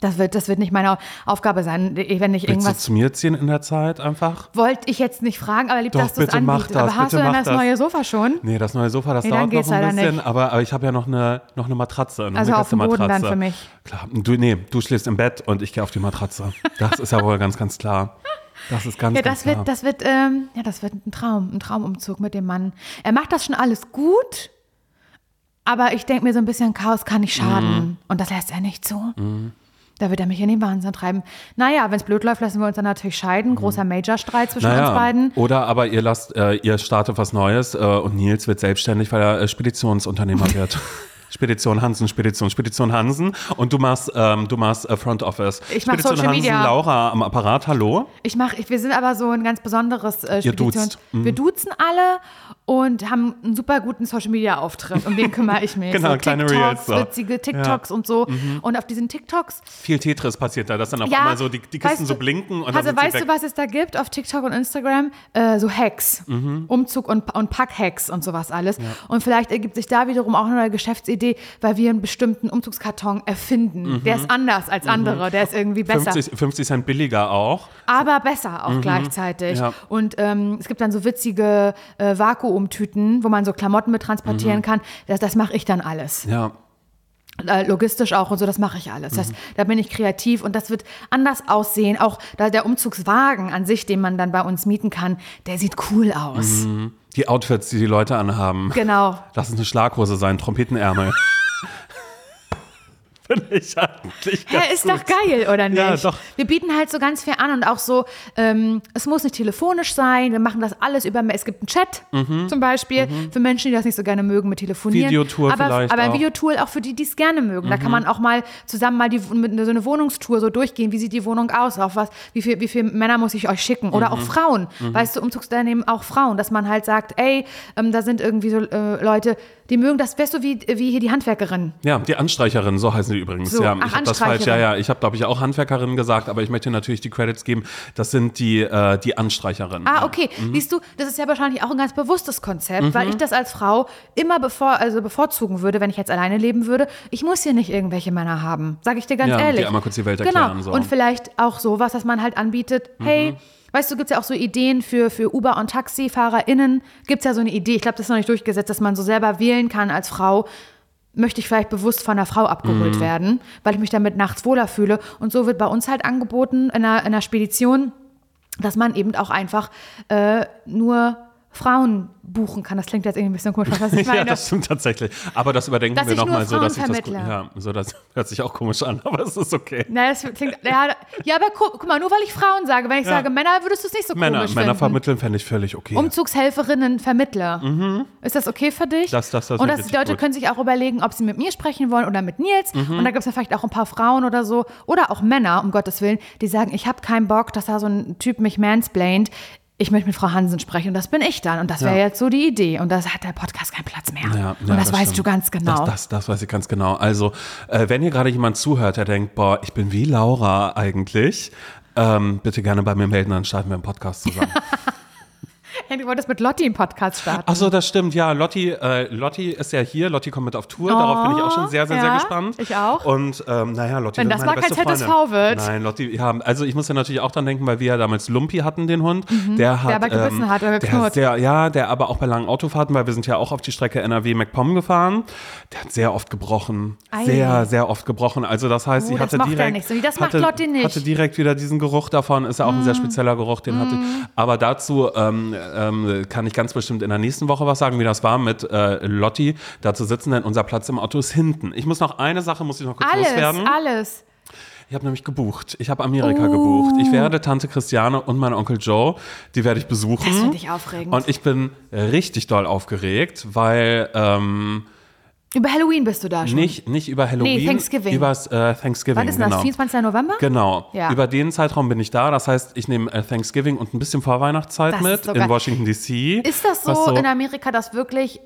Das wird, das wird nicht meine Aufgabe sein, wenn ich Willst du zu mir ziehen in der Zeit einfach? Wollte ich jetzt nicht fragen, aber lieb, Doch, dass du es anbietest. das, Aber hast du denn das das. neue Sofa schon? Nee, das neue Sofa, das Nee, dauert noch ein bisschen, aber, aber ich habe ja noch eine, noch eine Matratze. Noch Also eine auf dem Boden dann für mich. Klar, du, nee, du schläfst im Bett und ich gehe auf die Matratze. Das ist ja wohl ganz, ganz klar. Das ist ganz, Ja, ganz das klar. wird, das wird, ähm, ja, das wird ein Traum, ein Traumumzug mit dem Mann. Er macht das schon alles gut, aber ich denke mir so ein bisschen Chaos kann nicht schaden. Mhm. Und das lässt er nicht zu. Da wird er mich in den Wahnsinn treiben. Naja, wenn es blöd läuft, lassen wir uns dann natürlich scheiden. Großer Major-Streit zwischen uns Mhm. naja, beiden. oder aber ihr lasst, äh, ihr startet was Neues äh, und Nils wird selbstständig, weil er äh, Speditionsunternehmer wird. Spedition Hansen, Spedition, Spedition Hansen und du machst, ähm, du machst äh, Front Office. Ich mach Spedition Social Hansen, Media. Laura am Apparat, hallo. Ich mach, ich, wir sind aber so ein ganz besonderes äh, Ihr Spedition. duzt. Mhm. Wir duzen alle und haben einen super guten Social Media Auftritt. Um den kümmere ich mich. Genau, so kleine TikToks, Reels, so. witzige TikToks und so. Mhm. Und auf diesen TikToks Viel Tetris passiert da, dass dann auf Ja, einmal so die, die Kisten so blinken und Also weißt du, was es da gibt auf TikTok und Instagram? Äh, so Hacks, Mhm. Umzug und, und Pack-Hacks und sowas alles. Und vielleicht ergibt sich da wiederum auch eine Geschäftsidee, weil wir einen bestimmten Umzugskarton erfinden. Der ist anders als andere, der ist irgendwie besser. 50, 50 Cent billiger auch. Aber besser auch gleichzeitig. Mhm. Ja. Und ähm, es gibt dann so witzige äh, umtüten, wo man so Klamotten mit transportieren kann, das, das mache ich dann alles. Ja. Äh, logistisch auch und so, das mache ich alles. Das heißt, da bin ich kreativ und das wird anders aussehen. Auch da der Umzugswagen an sich, den man dann bei uns mieten kann, der sieht cool aus. Die Outfits, die die Leute anhaben. Genau. Lass es eine Schlaghose sein, Trompetenärmel. Finde ich eigentlich ganz Ja, ist gut. doch geil, oder nicht? Ja, doch. Wir bieten halt so ganz viel an und auch so, ähm, es muss nicht telefonisch sein, wir machen das alles über, es gibt einen Chat zum Beispiel, für Menschen, die das nicht so gerne mögen mit Telefonieren. Mhm. Videotour aber, vielleicht Aber ein auch. Mhm. Videotour auch für die, die es gerne mögen. Da kann man auch mal zusammen mal die, mit so eine Wohnungstour so durchgehen, wie sieht die Wohnung aus, auf was, wie viel, wie viele Männer muss ich euch schicken oder Mhm. auch Frauen. Weißt du, Umzugsunternehmen auch Frauen, dass man halt sagt, ey, ähm, da sind irgendwie so äh, Leute, die mögen das, weißt du, wie, wie hier die Handwerkerin. Ja, die Anstreicherin, so heißen die übrigens. So, ja, ach, ich habe das falsch. Ja, ja, ich habe glaube ich auch Handwerkerin gesagt, aber ich möchte natürlich die Credits geben. Das sind die äh, die Anstreicherinnen. Ah, okay. Mhm. Siehst du, das ist ja wahrscheinlich auch ein ganz bewusstes Konzept, weil ich das als Frau immer bevor, also bevorzugen würde, wenn ich jetzt alleine leben würde. Ich muss hier nicht irgendwelche Männer haben, sage ich dir ganz Ja, die ehrlich. einmal kurz die Welt genau. erklären, so. Mhm. Und vielleicht auch sowas, dass man halt anbietet, hey, weißt du, gibt es ja auch so Ideen für, für Uber- und TaxifahrerInnen, gibt es ja so eine Idee, ich glaube, das ist noch nicht durchgesetzt, dass man so selber wählen kann als Frau, möchte ich vielleicht bewusst von einer Frau abgeholt Mhm. werden, weil ich mich damit nachts wohler fühle. Und so wird bei uns halt angeboten in einer, in einer Spedition, dass man eben auch einfach äh, nur Frauen buchen kann. Das klingt jetzt irgendwie ein bisschen komisch, was ich meine. Ja, das stimmt tatsächlich. Aber das überdenken Dass wir nochmal so, dass ich das. Ja, so das hört sich auch komisch an, aber es ist okay. Na, das klingt, ja, ja, aber gu guck mal, nur weil ich Frauen sage, wenn ich Ja. sage Männer, würdest du es nicht so Männer, komisch Männer finden. vermitteln fände ich völlig okay. Umzugshelferinnen, Vermittler. Ist das okay für dich? Mhm. Das- das- das Und dass die Leute gut. können sich auch überlegen, ob sie mit mir sprechen wollen oder mit Nils. Mhm. Und da gibt es ja vielleicht auch ein paar Frauen oder so. Oder auch Männer, um Gottes Willen, die sagen, ich habe keinen Bock, dass da so ein Typ mich mansplaint. Ich möchte mit Frau Hansen sprechen und das bin ich dann. Und das wäre Ja. jetzt so die Idee. Und da hat der Podcast keinen Platz mehr. Ja, und ja, das, weißt stimmt. du ganz genau. Das, das, das weiß ich ganz genau. Also, äh, wenn hier gerade jemand zuhört, der denkt, boah, ich bin wie Laura eigentlich, ähm, bitte gerne bei mir melden, dann starten wir einen Podcast zusammen. Hey, du wolltest mit Lotti einen Podcast starten. Ach so, das stimmt. Ja, Lotti, äh, Lotti ist ja hier. Lotti kommt mit auf Tour. Darauf bin ich auch schon sehr, sehr, sehr Oh, ja, gespannt. ich auch. Und ähm, naja, Lotti Wenn das mal kein ZSV Freundin. wird. Nein, Lotti, ja, also ich muss ja natürlich auch dran denken, weil wir ja damals Lumpi hatten, den Hund. Der hat, Mhm. aber gebissen ähm, hat oder der geknurrt. sehr, ja, der aber auch bei langen Autofahrten, weil wir sind ja auch auf die Strecke NRW MacPom gefahren. Der hat sehr oft gebrochen. Ei. Sehr, sehr oft gebrochen. Also das heißt, Oh, sie das hatte macht er direkt, nicht so. Das macht hatte, Lotti nicht. hatte direkt wieder diesen Geruch davon. Ist ja auch ein sehr spezieller Geruch, den hatte. Aber dazu ähm, ähm, kann ich ganz bestimmt in der nächsten Woche was sagen, wie das war mit äh, Lotti da zu sitzen, denn unser Platz im Auto ist hinten. Ich muss noch eine Sache, muss ich noch kurz alles, loswerden. alles. Ich habe nämlich gebucht. Ich habe Amerika gebucht. Ich werde Tante Christiane und meinen Onkel Joe, die werde ich besuchen. Das finde ich aufregend. Und ich bin richtig doll aufgeregt, weil ähm, Über Halloween bist du da schon. nicht, nicht über Halloween, Thanksgiving. übers äh, Thanksgiving. Wann ist denn genau. das? 24. November? Genau. Ja. Über den Zeitraum bin ich da. Das heißt, ich nehme äh, Thanksgiving und ein bisschen Vorweihnachtszeit Das mit so in. Washington D.C. Ist das so, was in Amerika, dass wirklich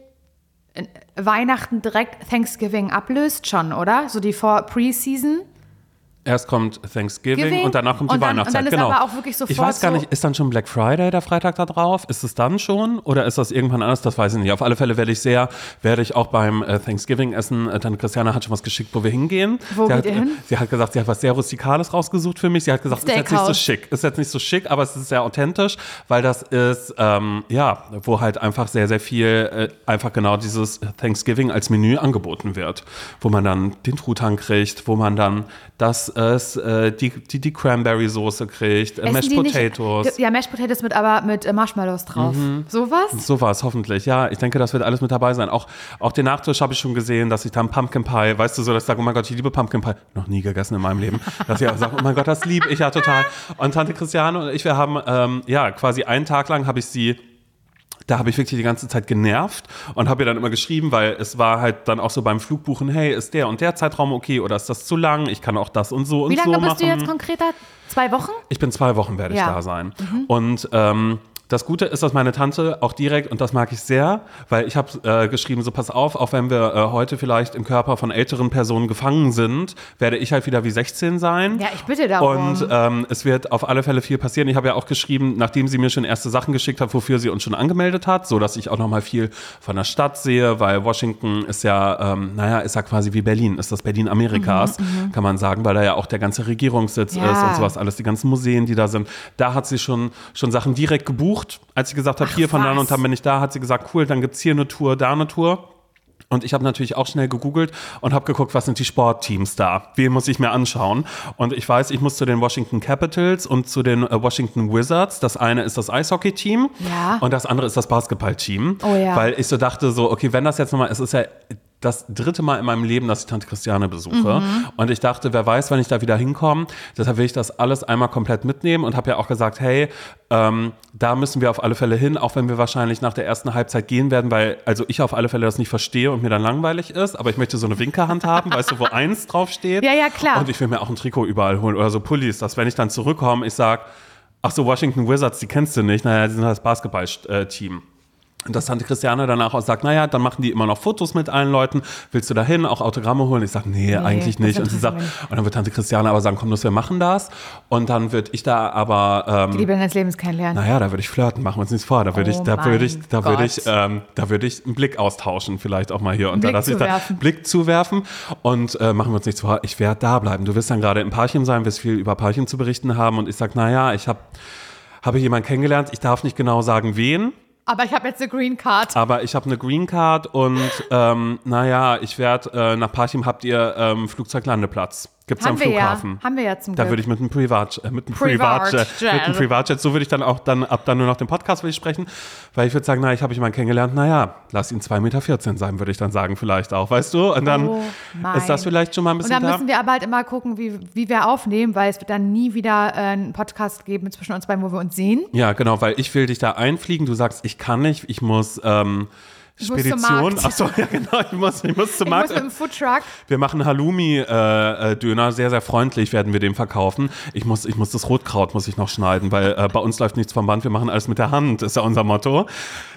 äh, Weihnachten direkt Thanksgiving ablöst schon, oder? So die Vor Preseason? Erst kommt Thanksgiving Giving und danach kommt die und dann- Weihnachtszeit. und dann ist genau. aber auch wirklich ich sofort weiß gar nicht, ist dann schon Black Friday der Freitag da drauf? Ist es dann schon oder ist das irgendwann anders? Das weiß ich nicht. Auf alle Fälle werde ich sehr, werde ich auch beim äh, Thanksgiving essen. Äh, Tante Christiane hat schon was geschickt, wo wir hingehen. Wo sie geht hat, ihr hin? äh, Sie hat gesagt, sie hat was sehr Rustikales rausgesucht für mich. Sie hat gesagt, ist jetzt nicht so schick. Ist jetzt nicht so schick, aber es ist sehr authentisch, weil das ist, ähm, ja, wo halt einfach sehr, sehr viel, äh, einfach genau dieses Thanksgiving als Menü angeboten wird. Wo man dann den Truthahn kriegt, wo man dann das, ist, äh, die, die, die Cranberry-Soße kriegt, äh, Mashed die nicht- Potatoes. Ja, Mashed Potatoes mit aber mit äh, Marshmallows drauf. Sowas? So war es hoffentlich. Ja, ich denke, das wird alles mit dabei sein. Auch, auch den Nachtisch habe ich schon gesehen, dass ich dann Pumpkin Pie, weißt du, so, dass ich sage, oh mein Gott, ich liebe Pumpkin Pie. Noch nie gegessen in meinem Leben. Dass ich auch sage, oh mein Gott, das liebe ich ja total. Und Tante Christiane und ich, wir haben, ähm, ja, quasi einen Tag lang habe ich sie da habe ich wirklich die ganze Zeit genervt und habe ihr dann immer geschrieben, weil es war halt dann auch so beim Flugbuchen, hey, ist der und der Zeitraum okay oder ist das zu lang? Ich kann auch das und so und Wie lange so bist machen. du jetzt konkreter? Zwei Wochen? Ich bin zwei Wochen werde ich Ja. da sein. Und ähm, das Gute ist, dass meine Tante auch direkt, und das mag ich sehr, weil ich habe äh, geschrieben, so pass auf, auch wenn wir äh, heute vielleicht im Körper von älteren Personen gefangen sind, werde ich halt wieder wie 16 sein. Ja, ich bitte darum. Und ähm, es wird auf alle Fälle viel passieren. Ich habe ja auch geschrieben, nachdem sie mir schon erste Sachen geschickt hat, wofür sie uns schon angemeldet hat, so dass ich auch noch mal viel von der Stadt sehe, weil Washington ist ja, ähm, naja, ist ja quasi wie Berlin, ist das Berlin Amerikas, kann man sagen, weil da ja auch der ganze Regierungssitz Ja. ist und sowas alles, die ganzen Museen, die da sind. Da hat sie schon schon Sachen direkt gebucht gebucht. Als ich gesagt habe, hier von dann was? und dann bin ich da, hat sie gesagt, cool, dann gibt es hier eine Tour, da eine Tour. Und ich habe natürlich auch schnell gegoogelt und habe geguckt, was sind die Sportteams da? Wen muss ich mir anschauen? Und ich weiß, ich muss zu den Washington Capitals und zu den äh, Washington Wizards. Das eine ist das Eishockey-Team Ja. und das andere ist das Basketball-Team. Oh ja. Weil ich so dachte, so, okay, wenn das jetzt nochmal, es ist ja das dritte Mal in meinem Leben, dass ich Tante Christiane besuche. Mhm. Und ich dachte, wer weiß, wann ich da wieder hinkomme. Deshalb will ich das alles einmal komplett mitnehmen und habe ja auch gesagt, hey, ähm, da müssen wir auf alle Fälle hin, auch wenn wir wahrscheinlich nach der ersten Halbzeit gehen werden, weil also ich auf alle Fälle das nicht verstehe und mir dann langweilig ist. Aber ich möchte so eine Winkerhand haben, weißt du, wo eins draufsteht. Ja, ja, klar. Und ich will mir auch ein Trikot überall holen oder so Pullis, dass wenn ich dann zurückkomme, ich sage, ach so, Washington Wizards, die kennst du nicht. Naja, die sind das Basketball-Team. Und dass Tante Christiane danach auch sagt, naja, dann machen die immer noch Fotos mit allen Leuten. Willst du da hin, auch Autogramme holen? Ich sage, nee, eigentlich das nicht. Und sie sagt, und dann wird Tante Christiane aber sagen, komm, los, wir machen das. Und dann würde ich da aber, ähm, Die Liebe deines Lebens kennenlernen. naja, da würde ich flirten, machen wir uns nichts vor. Da würde Oh ich, da würde ich, da würde ich, ähm, da würde ich einen Blick austauschen, vielleicht auch mal hier und da Blick lasse ich da zuwerfen. Blick zuwerfen und äh, machen wir uns nichts vor. Ich werde da bleiben. Du wirst dann gerade im Parchim sein, wirst viel über Parchim zu berichten haben und ich sage, naja, ich habe habe jemanden kennengelernt. Ich darf nicht genau sagen, wen. Aber ich habe jetzt eine Green Card. Aber ich habe eine Green Card und ähm, naja, ich werde äh, nach Parchim habt ihr ähm, Flugzeuglandeplatz. Gibt es am wir ja. Flughafen? Haben wir ja zum Da Glück. würde ich mit einem Privat, äh, mit einem Privatjet. Privatjet, mit einem Privatjet, so würde ich dann auch dann ab dann nur noch den Podcast will ich sprechen, weil ich würde sagen, na, ich habe jemanden kennengelernt, naja, lass ihn 2,14 Meter sein, würde ich dann sagen, vielleicht auch, weißt du? Und dann Oh ist das vielleicht schon mal ein Und bisschen dann da. müssen wir aber halt immer gucken, wie, wie wir aufnehmen, weil es wird dann nie wieder äh, einen Podcast geben zwischen uns beiden, wo wir uns sehen. Ja, genau, weil ich will dich da einfliegen. Du sagst, ich kann nicht, ich muss ähm, Spedition. Achso, ja genau, ich muss, ich muss zum Ich Markt. muss mit dem Foodtruck. Wir machen Halloumi-Döner, sehr, sehr freundlich werden wir den verkaufen. Ich muss, ich muss das Rotkraut muss ich noch schneiden, weil äh, bei uns läuft nichts vom Band, wir machen alles mit der Hand, ist ja unser Motto.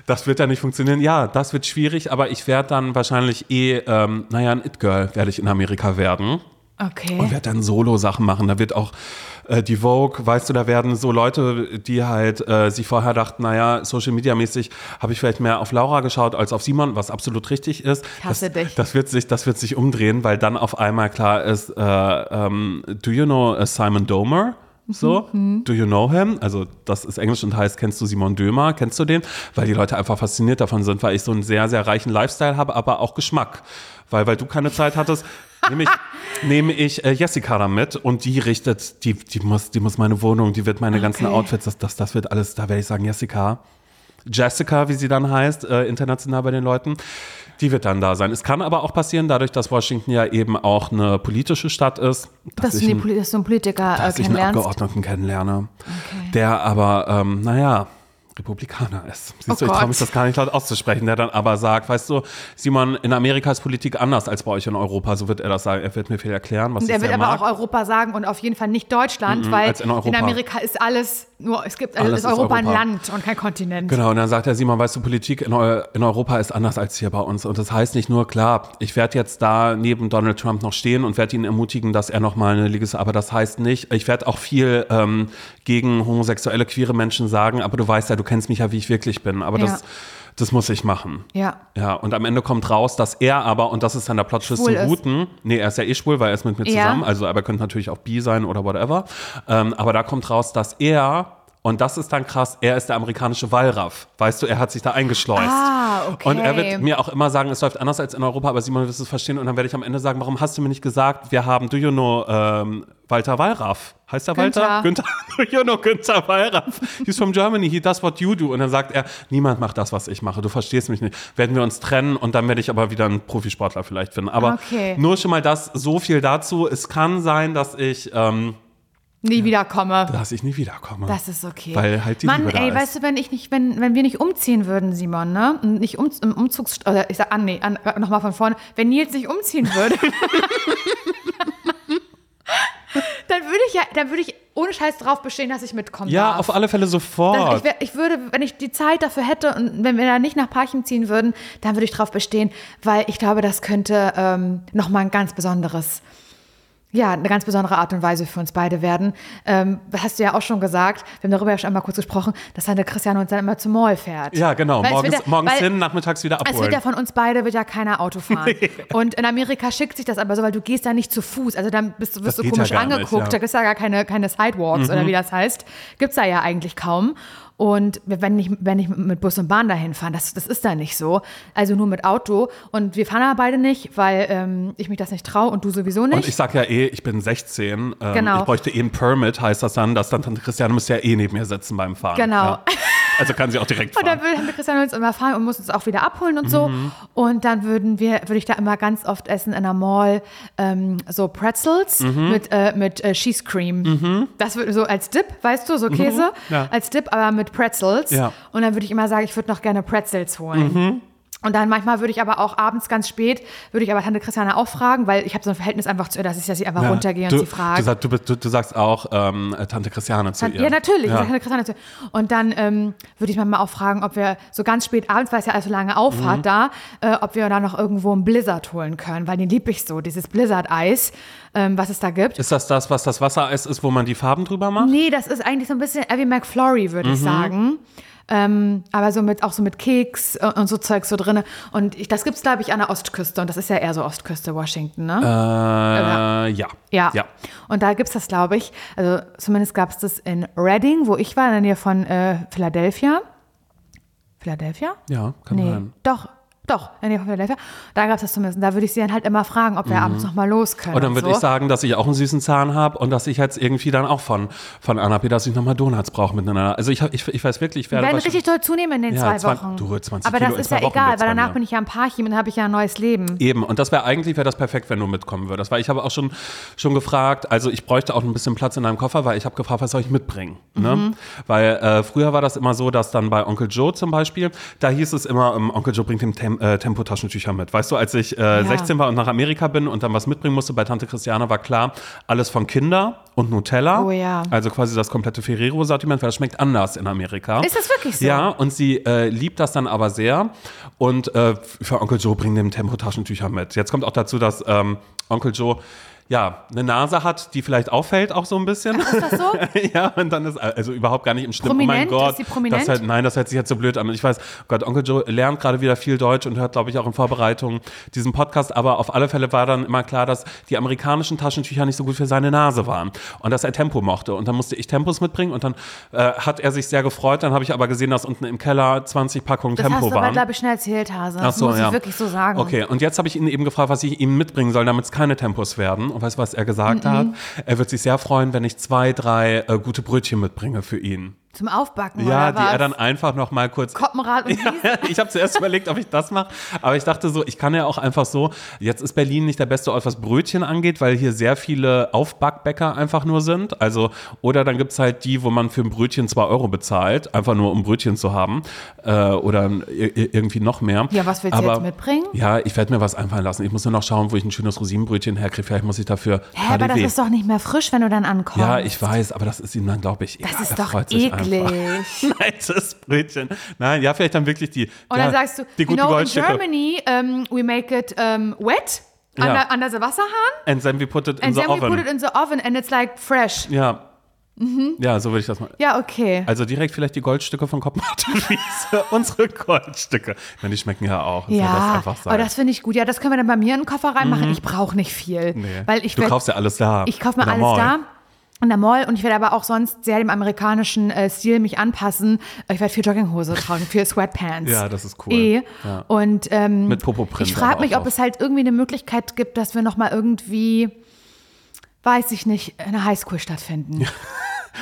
Das wird ja nicht funktionieren. Ja, das wird schwierig, aber ich werde dann wahrscheinlich eh, ähm, naja, ein It-Girl werde ich in Amerika werden Okay. und werde dann Solo-Sachen machen. Da wird auch äh, die Vogue, weißt du, da werden so Leute, die halt äh, sich vorher dachten, naja, Social Media mäßig habe ich vielleicht mehr auf Laura geschaut als auf Simon, was absolut richtig ist. Ich hasse das, dich. Das wird sich, das wird sich umdrehen, weil dann auf einmal klar ist, äh, ähm, do you know uh, Simon Domer? So, do you know him? Also, das ist Englisch und heißt, kennst du Simon Dömer? Kennst du den? Weil die Leute einfach fasziniert davon sind, weil ich so einen sehr, sehr reichen Lifestyle habe, aber auch Geschmack. Weil, weil du keine Zeit hattest, nehme ich, nehme ich äh, Jessica da mit und die richtet, die, die muss, die muss meine Wohnung, die wird meine ganzen Okay. Outfits, das, das, das wird alles, da werde ich sagen, Jessica, Jessica, wie sie dann heißt, äh, international bei den Leuten, die wird dann da sein. Es kann aber auch passieren, dadurch, dass Washington ja eben auch eine politische Stadt ist, dass, du ich einen- dass du einen Politiker äh, dass ich einen. Abgeordneten kennenlerne, der aber, ähm, naja, Republikaner ist. Siehst Oh du, ich traue mich das gar nicht laut auszusprechen, der dann aber sagt, weißt du, Simon, in Amerika ist Politik anders als bei euch in Europa, so wird er das sagen. Er wird mir viel erklären, was Und er wird aber mag. auch Europa sagen und auf jeden Fall nicht Deutschland, weil als in Europa. Amerika ist alles nur, es gibt, Alles ist ist Europa ein Europa. Land und kein Kontinent. Genau, und dann sagt er, Simon, weißt du, Politik in, Eu in Europa ist anders als hier bei uns. Und das heißt nicht nur, klar, ich werde jetzt da neben Donald Trump noch stehen und werde ihn ermutigen, dass er nochmal eine Liga aber das heißt nicht, ich werde auch viel ähm, gegen homosexuelle, queere Menschen sagen, aber du weißt ja, du kennst mich ja, wie ich wirklich bin. Aber Ja. das, das muss ich machen. Ja. Ja, und am Ende kommt raus, dass er aber, und das ist dann der Schwul zum ist. Guten, nee, er ist ja eh schwul, weil er ist mit mir Ja. zusammen, also aber er könnte natürlich auch bi sein oder whatever. Ähm, aber da kommt raus, dass er, und das ist dann krass, er ist der amerikanische Wallraff. Weißt du, er hat sich da eingeschleust. Ah, okay. Und er wird mir auch immer sagen, es läuft anders als in Europa, aber Simon wird es verstehen. Und dann werde ich am Ende sagen, warum hast du mir nicht gesagt, wir haben, do you know, ähm, Walter Wallraff? Heißt der Walter? Günther. Günther, you know Günther Wallraff? He's from Germany, he does what you do. Und dann sagt er, niemand macht das, was ich mache, du verstehst mich nicht. Werden wir uns trennen und dann werde ich aber wieder einen Profisportler vielleicht finden. Aber Okay. nur schon mal das, so viel dazu. Es kann sein, dass ich, ähm, Nie wiederkomme. dass ich nie wiederkomme. Das ist okay. Weil halt die Mann, Liebe ey, ist. weißt du, wenn ich nicht, wenn, wenn wir nicht umziehen würden, Simon, ne? Und nicht um, im Umzugs, oder ich sag, ah, nee, an, nochmal von vorne, wenn Nils nicht umziehen würde, dann würde ich ja, dann würde ich ohne Scheiß drauf bestehen, dass ich mitkommen ja, darf. auf alle Fälle sofort. ich, wär, ich würde, wenn ich die Zeit dafür hätte und wenn wir da nicht nach Parchim ziehen würden, dann würde ich drauf bestehen, weil ich glaube, das könnte ähm, nochmal ein ganz besonderes, ja, eine ganz besondere Art und Weise für uns beide werden. Ähm, hast du ja auch schon gesagt, wir haben darüber ja schon einmal kurz gesprochen, dass Tante Christiane uns dann immer zum Mall fährt. ja, genau. Weil Morgens, ja- morgens weil- hin, nachmittags wieder es wird abholen. ja von uns beide wird ja keiner Auto fahren. Und in Amerika schickt sich das aber so, weil du gehst da nicht zu Fuß. Also dann bist du, wirst du komisch ja gar nicht, angeguckt. ja. Mhm. Da gibt es ja gar keine, keine Sidewalks oder wie das heißt. Gibt es da ja eigentlich kaum. Und wenn ich, wenn ich mit Bus und Bahn dahin fahre, das, das ist da nicht so. Also nur mit Auto. Und wir fahren aber beide nicht, weil ähm, ich mich das nicht traue und du sowieso nicht. Und ich sag ja eh, ich bin 16. Ähm, Genau. Ich bräuchte eh ein Permit, heißt das dann, dass dann Tante Christiane müsste ja eh neben mir sitzen beim Fahren. Genau. Ja. Also kann sie auch direkt Und fahren. dann würde Christian uns immer fahren und muss uns auch wieder abholen und so. Mhm. Und dann würden wir, würde ich da immer ganz oft essen in der Mall ähm, so Pretzels Mhm. mit, äh, mit äh, Cheese Cream. Das würde so als Dip, weißt du, so Käse Ja. als Dip, aber mit Pretzels. Ja. Mhm. Und dann würde ich immer sagen, ich würde noch gerne Pretzels holen. Und dann manchmal würde ich aber auch abends ganz spät, würde ich aber Tante Christiane auch fragen, weil ich habe so ein Verhältnis einfach zu ihr, dass ich, dass ich einfach Ja. runtergehe du, und sie frage. Du, du, du, du sagst auch ähm, Tante Christiane zu ihr. Ja, natürlich. Ja. Keine Christiane dazu. Und dann ähm, würde ich mal auch fragen, ob wir so ganz spät abends, weil es ja alles so lange auf Mhm. da, äh, ob wir da noch irgendwo einen Blizzard holen können, weil den lieb ich so, dieses Blizzard-Eis, ähm, was es da gibt. Ist das das, was das Wassereis ist, wo man die Farben drüber macht? Nee, das ist eigentlich so ein bisschen Abby McFlurry, würde Mhm. ich sagen. Ähm, aber so mit, auch so mit Keks äh, und so Zeug so drin. Und ich, das gibt es, glaube ich, an der Ostküste. Und das ist ja eher so Ostküste Washington, ne? Äh, ja. Ja. ja. Und da gibt es das, glaube ich. Also zumindest gab es das in Reading, wo ich war, in der Nähe von äh, Philadelphia. Philadelphia? Ja, kann Nee, sein. doch, doch, in von Philadelphia. Da gab es das zumindest. Da würde ich sie dann halt immer fragen, ob wir abends noch mal los können. Und dann würde so. ich sagen, dass ich auch einen süßen Zahn habe und dass ich jetzt irgendwie dann auch von, von Anna P., dass ich nochmal Donuts brauche miteinander. Also ich, ich, ich weiß wirklich, ich wir werde werden wahrscheinlich- richtig doll zunehmen in den Ja, zwei Wochen. du, 20 Aber Kilo das ist ja Wochen egal, weil danach bin ich ja ein Parchim und dann habe ich ja ein neues Leben. Eben, und das wäre eigentlich wäre das perfekt, wenn du mitkommen würdest. Weil ich habe auch schon, schon gefragt, also ich bräuchte auch ein bisschen Platz in deinem Koffer, weil ich habe gefragt, was soll ich mitbringen? Ne? Mhm. Weil äh, früher war das immer so, dass dann bei Onkel Joe zum Beispiel, da hieß es immer, ähm, Onkel Joe bringt ihm Tem äh, Tempotaschentücher mit. Weißt du, als ich äh, 16 war und nach Amerika bin und dann was mitbringen musste, bei Tante Christiane war klar, alles von Kinder und Nutella. Oh ja. Also quasi das komplette Ferrero-Sortiment, weil das schmeckt anders in Amerika. Ist das wirklich so? Ja, und sie äh, liebt das dann aber sehr. Und äh, für Onkel Joe bringen dem Tempotaschentücher mit. Jetzt kommt auch dazu, dass ähm, Onkel Joe ja, eine Nase hat, die vielleicht auffällt auch so ein bisschen. Ist das so? ja, und dann ist also überhaupt gar nicht im Schlimm. Prominent? Oh mein Gott. Ist sie prominent? Das halt, nein, das hört sich jetzt so blöd an. Ich weiß, oh Gott, Onkel Joe lernt gerade wieder viel Deutsch und hört, glaube ich, auch in Vorbereitung diesen Podcast. Aber auf alle Fälle war dann immer klar, dass die amerikanischen Taschentücher nicht so gut für seine Nase waren. Und dass er Tempo mochte. Und dann musste ich Tempos mitbringen und dann äh, hat er sich sehr gefreut. Dann habe ich aber gesehen, dass unten im Keller 20 Packungen Das Tempo hast du aber, waren. glaube ich, schnell erzählt, Hase. Ach Das so, muss ja. ich wirklich so sagen. Okay, und jetzt habe ich ihn eben gefragt, was ich ihm mitbringen soll, damit es keine Tempos werden. Und weißt du, was er gesagt Mhm. hat? Er wird sich sehr freuen, wenn ich zwei, drei äh, gute Brötchen mitbringe für ihn. Zum Aufbacken Ja, die was? er dann einfach noch mal kurz Koppenrad und Wiesen. ich habe zuerst überlegt, ob ich das mache, aber ich dachte so, ich kann ja auch einfach so, jetzt ist Berlin nicht der beste Ort, was Brötchen angeht, weil hier sehr viele Aufbackbäcker einfach nur sind. Also, oder dann gibt es halt die, wo man für ein Brötchen zwei Euro bezahlt, einfach nur um Brötchen zu haben. Äh, oder irgendwie noch mehr. Ja, was willst du jetzt mitbringen? Ja, ich werde mir was einfallen lassen. Ich muss nur noch schauen, wo ich ein schönes Rosinenbrötchen herkriege. Vielleicht muss ich dafür Hä, aber das KDW. ist doch nicht mehr frisch, wenn du dann ankommst. ja, ich weiß, aber das ist ihm dann, glaube ich, egal. Das ist Er doch freut eklig. Weißes Brötchen. Nein, ja, vielleicht dann wirklich die. Und ja, dann sagst du, die you guten know, in. Germany um, we make it um, wet Ja. under, under the Wasserhahn And then we put it in and the then we oven. put it in the oven and it's like fresh. ja. Ja, so würde ich das mal. Ja, okay. Also direkt vielleicht die Goldstücke von Kopenhagen. Unsere Goldstücke. Meine, die schmecken ja auch. Das Ja, sein. aber das finde ich gut. Ja, das können wir dann bei mir in den Koffer reinmachen. Ich brauche nicht viel. nee. Weil ich du werd- kaufst ja alles da. Ich kaufe mir alles da. In der Mall und ich werde aber auch sonst sehr dem amerikanischen äh, Stil mich anpassen. Ich werde viel Jogginghose tragen, viel Sweatpants. Ja, das ist cool. Eh. Ja. Und ähm, Mit Popoprint ich frage mich, ob es halt irgendwie eine Möglichkeit gibt, dass wir nochmal irgendwie, weiß ich nicht, in der Highschool stattfinden.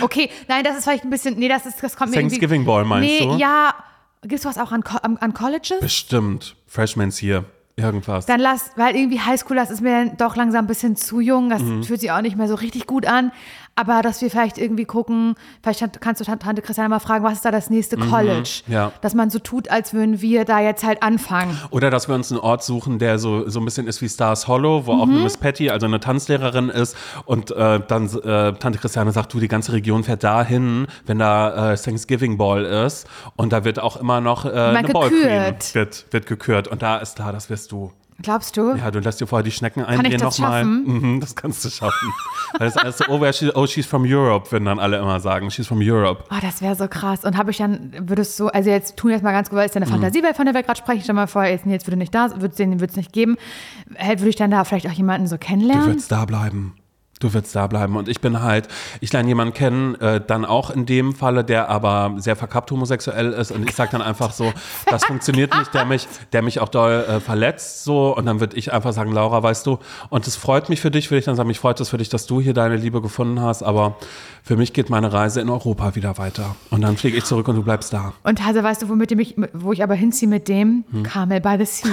Okay, nein, das ist vielleicht ein bisschen, nee, das, ist, das kommt mir. Thanksgiving Ball meinst nee, du? ja, gibt es was auch an, an, an Colleges? Bestimmt. Freshmans hier. Irgendwas. Dann lass, weil irgendwie Highschool, das ist mir dann doch langsam ein bisschen zu jung, das Mhm. fühlt sich auch nicht mehr so richtig gut an. Aber dass wir vielleicht irgendwie gucken, vielleicht kannst du Tante Christiane mal fragen, was ist da das nächste College? Mhm. ja. Dass man so tut, als würden wir da jetzt halt anfangen. Oder dass wir uns einen Ort suchen, der so, so ein bisschen ist wie Stars Hollow, wo auch Mhm. eine Miss Patty, also eine Tanzlehrerin ist und äh, dann äh, Tante Christiane sagt, du, die ganze Region fährt dahin, wenn da äh, Thanksgiving Ball ist und da wird auch immer noch äh, eine gekürt. wird, wird gekürt und da ist da, das wirst du. Glaubst du? Ja, du lässt dir vorher die Schnecken ich eindrehen das nochmal. schaffen? Mhm, das kannst du schaffen. Weil das so, oh, she, oh, she's from Europe, würden dann alle immer sagen. She's from Europe. Oh, das wäre so krass. Und habe ich dann, würdest du, also jetzt tun jetzt mal ganz gut, weil es ja Mhm. eine Fantasiewelt, von der wir gerade sprechen. Stell mal vor, jetzt, jetzt würde nicht da, würde es den würde es nicht geben. Äh, Würde ich dann da vielleicht auch jemanden so Du kennenlernen? würdest da bleiben. Du willst da bleiben. Und ich bin halt, ich lerne jemanden kennen, äh, dann auch in dem Falle, der aber sehr verkappt homosexuell ist. Und ich sage dann einfach so, das funktioniert nicht, der mich, der mich auch doll äh, verletzt. So. Und dann würde ich einfach sagen, Laura, weißt du, und es freut mich für dich, würde ich dann sagen, mich freut es für dich, dass du hier deine Liebe gefunden hast. Aber für mich geht meine Reise in Europa wieder weiter. Und dann fliege ich zurück und du bleibst da. Und Hase, weißt du, womit ich, wo ich aber hinziehe mit dem? Hm. Carmel by the Sea.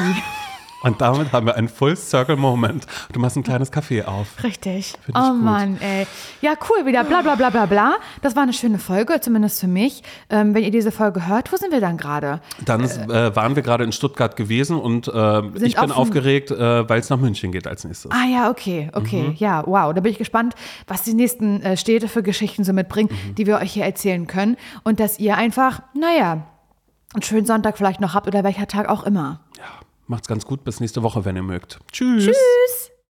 Und damit haben wir einen Full Circle Moment. Du machst ein kleines Café auf. Richtig. Find Oh. Mann, ey. Ja, cool, wieder bla bla bla bla bla. Das war eine schöne Folge, zumindest für mich. Ähm, wenn ihr diese Folge hört, wo sind wir dann gerade? Dann äh, waren wir gerade in Stuttgart gewesen und äh, ich bin aufgeregt, äh, weil es nach München geht als nächstes. Ah ja, okay, okay. Mhm. Ja, wow. Da bin ich gespannt, was die nächsten äh, Städte für Geschichten so mitbringen, Mhm. die wir euch hier erzählen können. Und dass ihr einfach, naja, einen schönen Sonntag vielleicht noch habt oder welcher Tag auch immer. Ja, macht's ganz gut. Bis nächste Woche, wenn ihr mögt. Tschüss. Tschüss.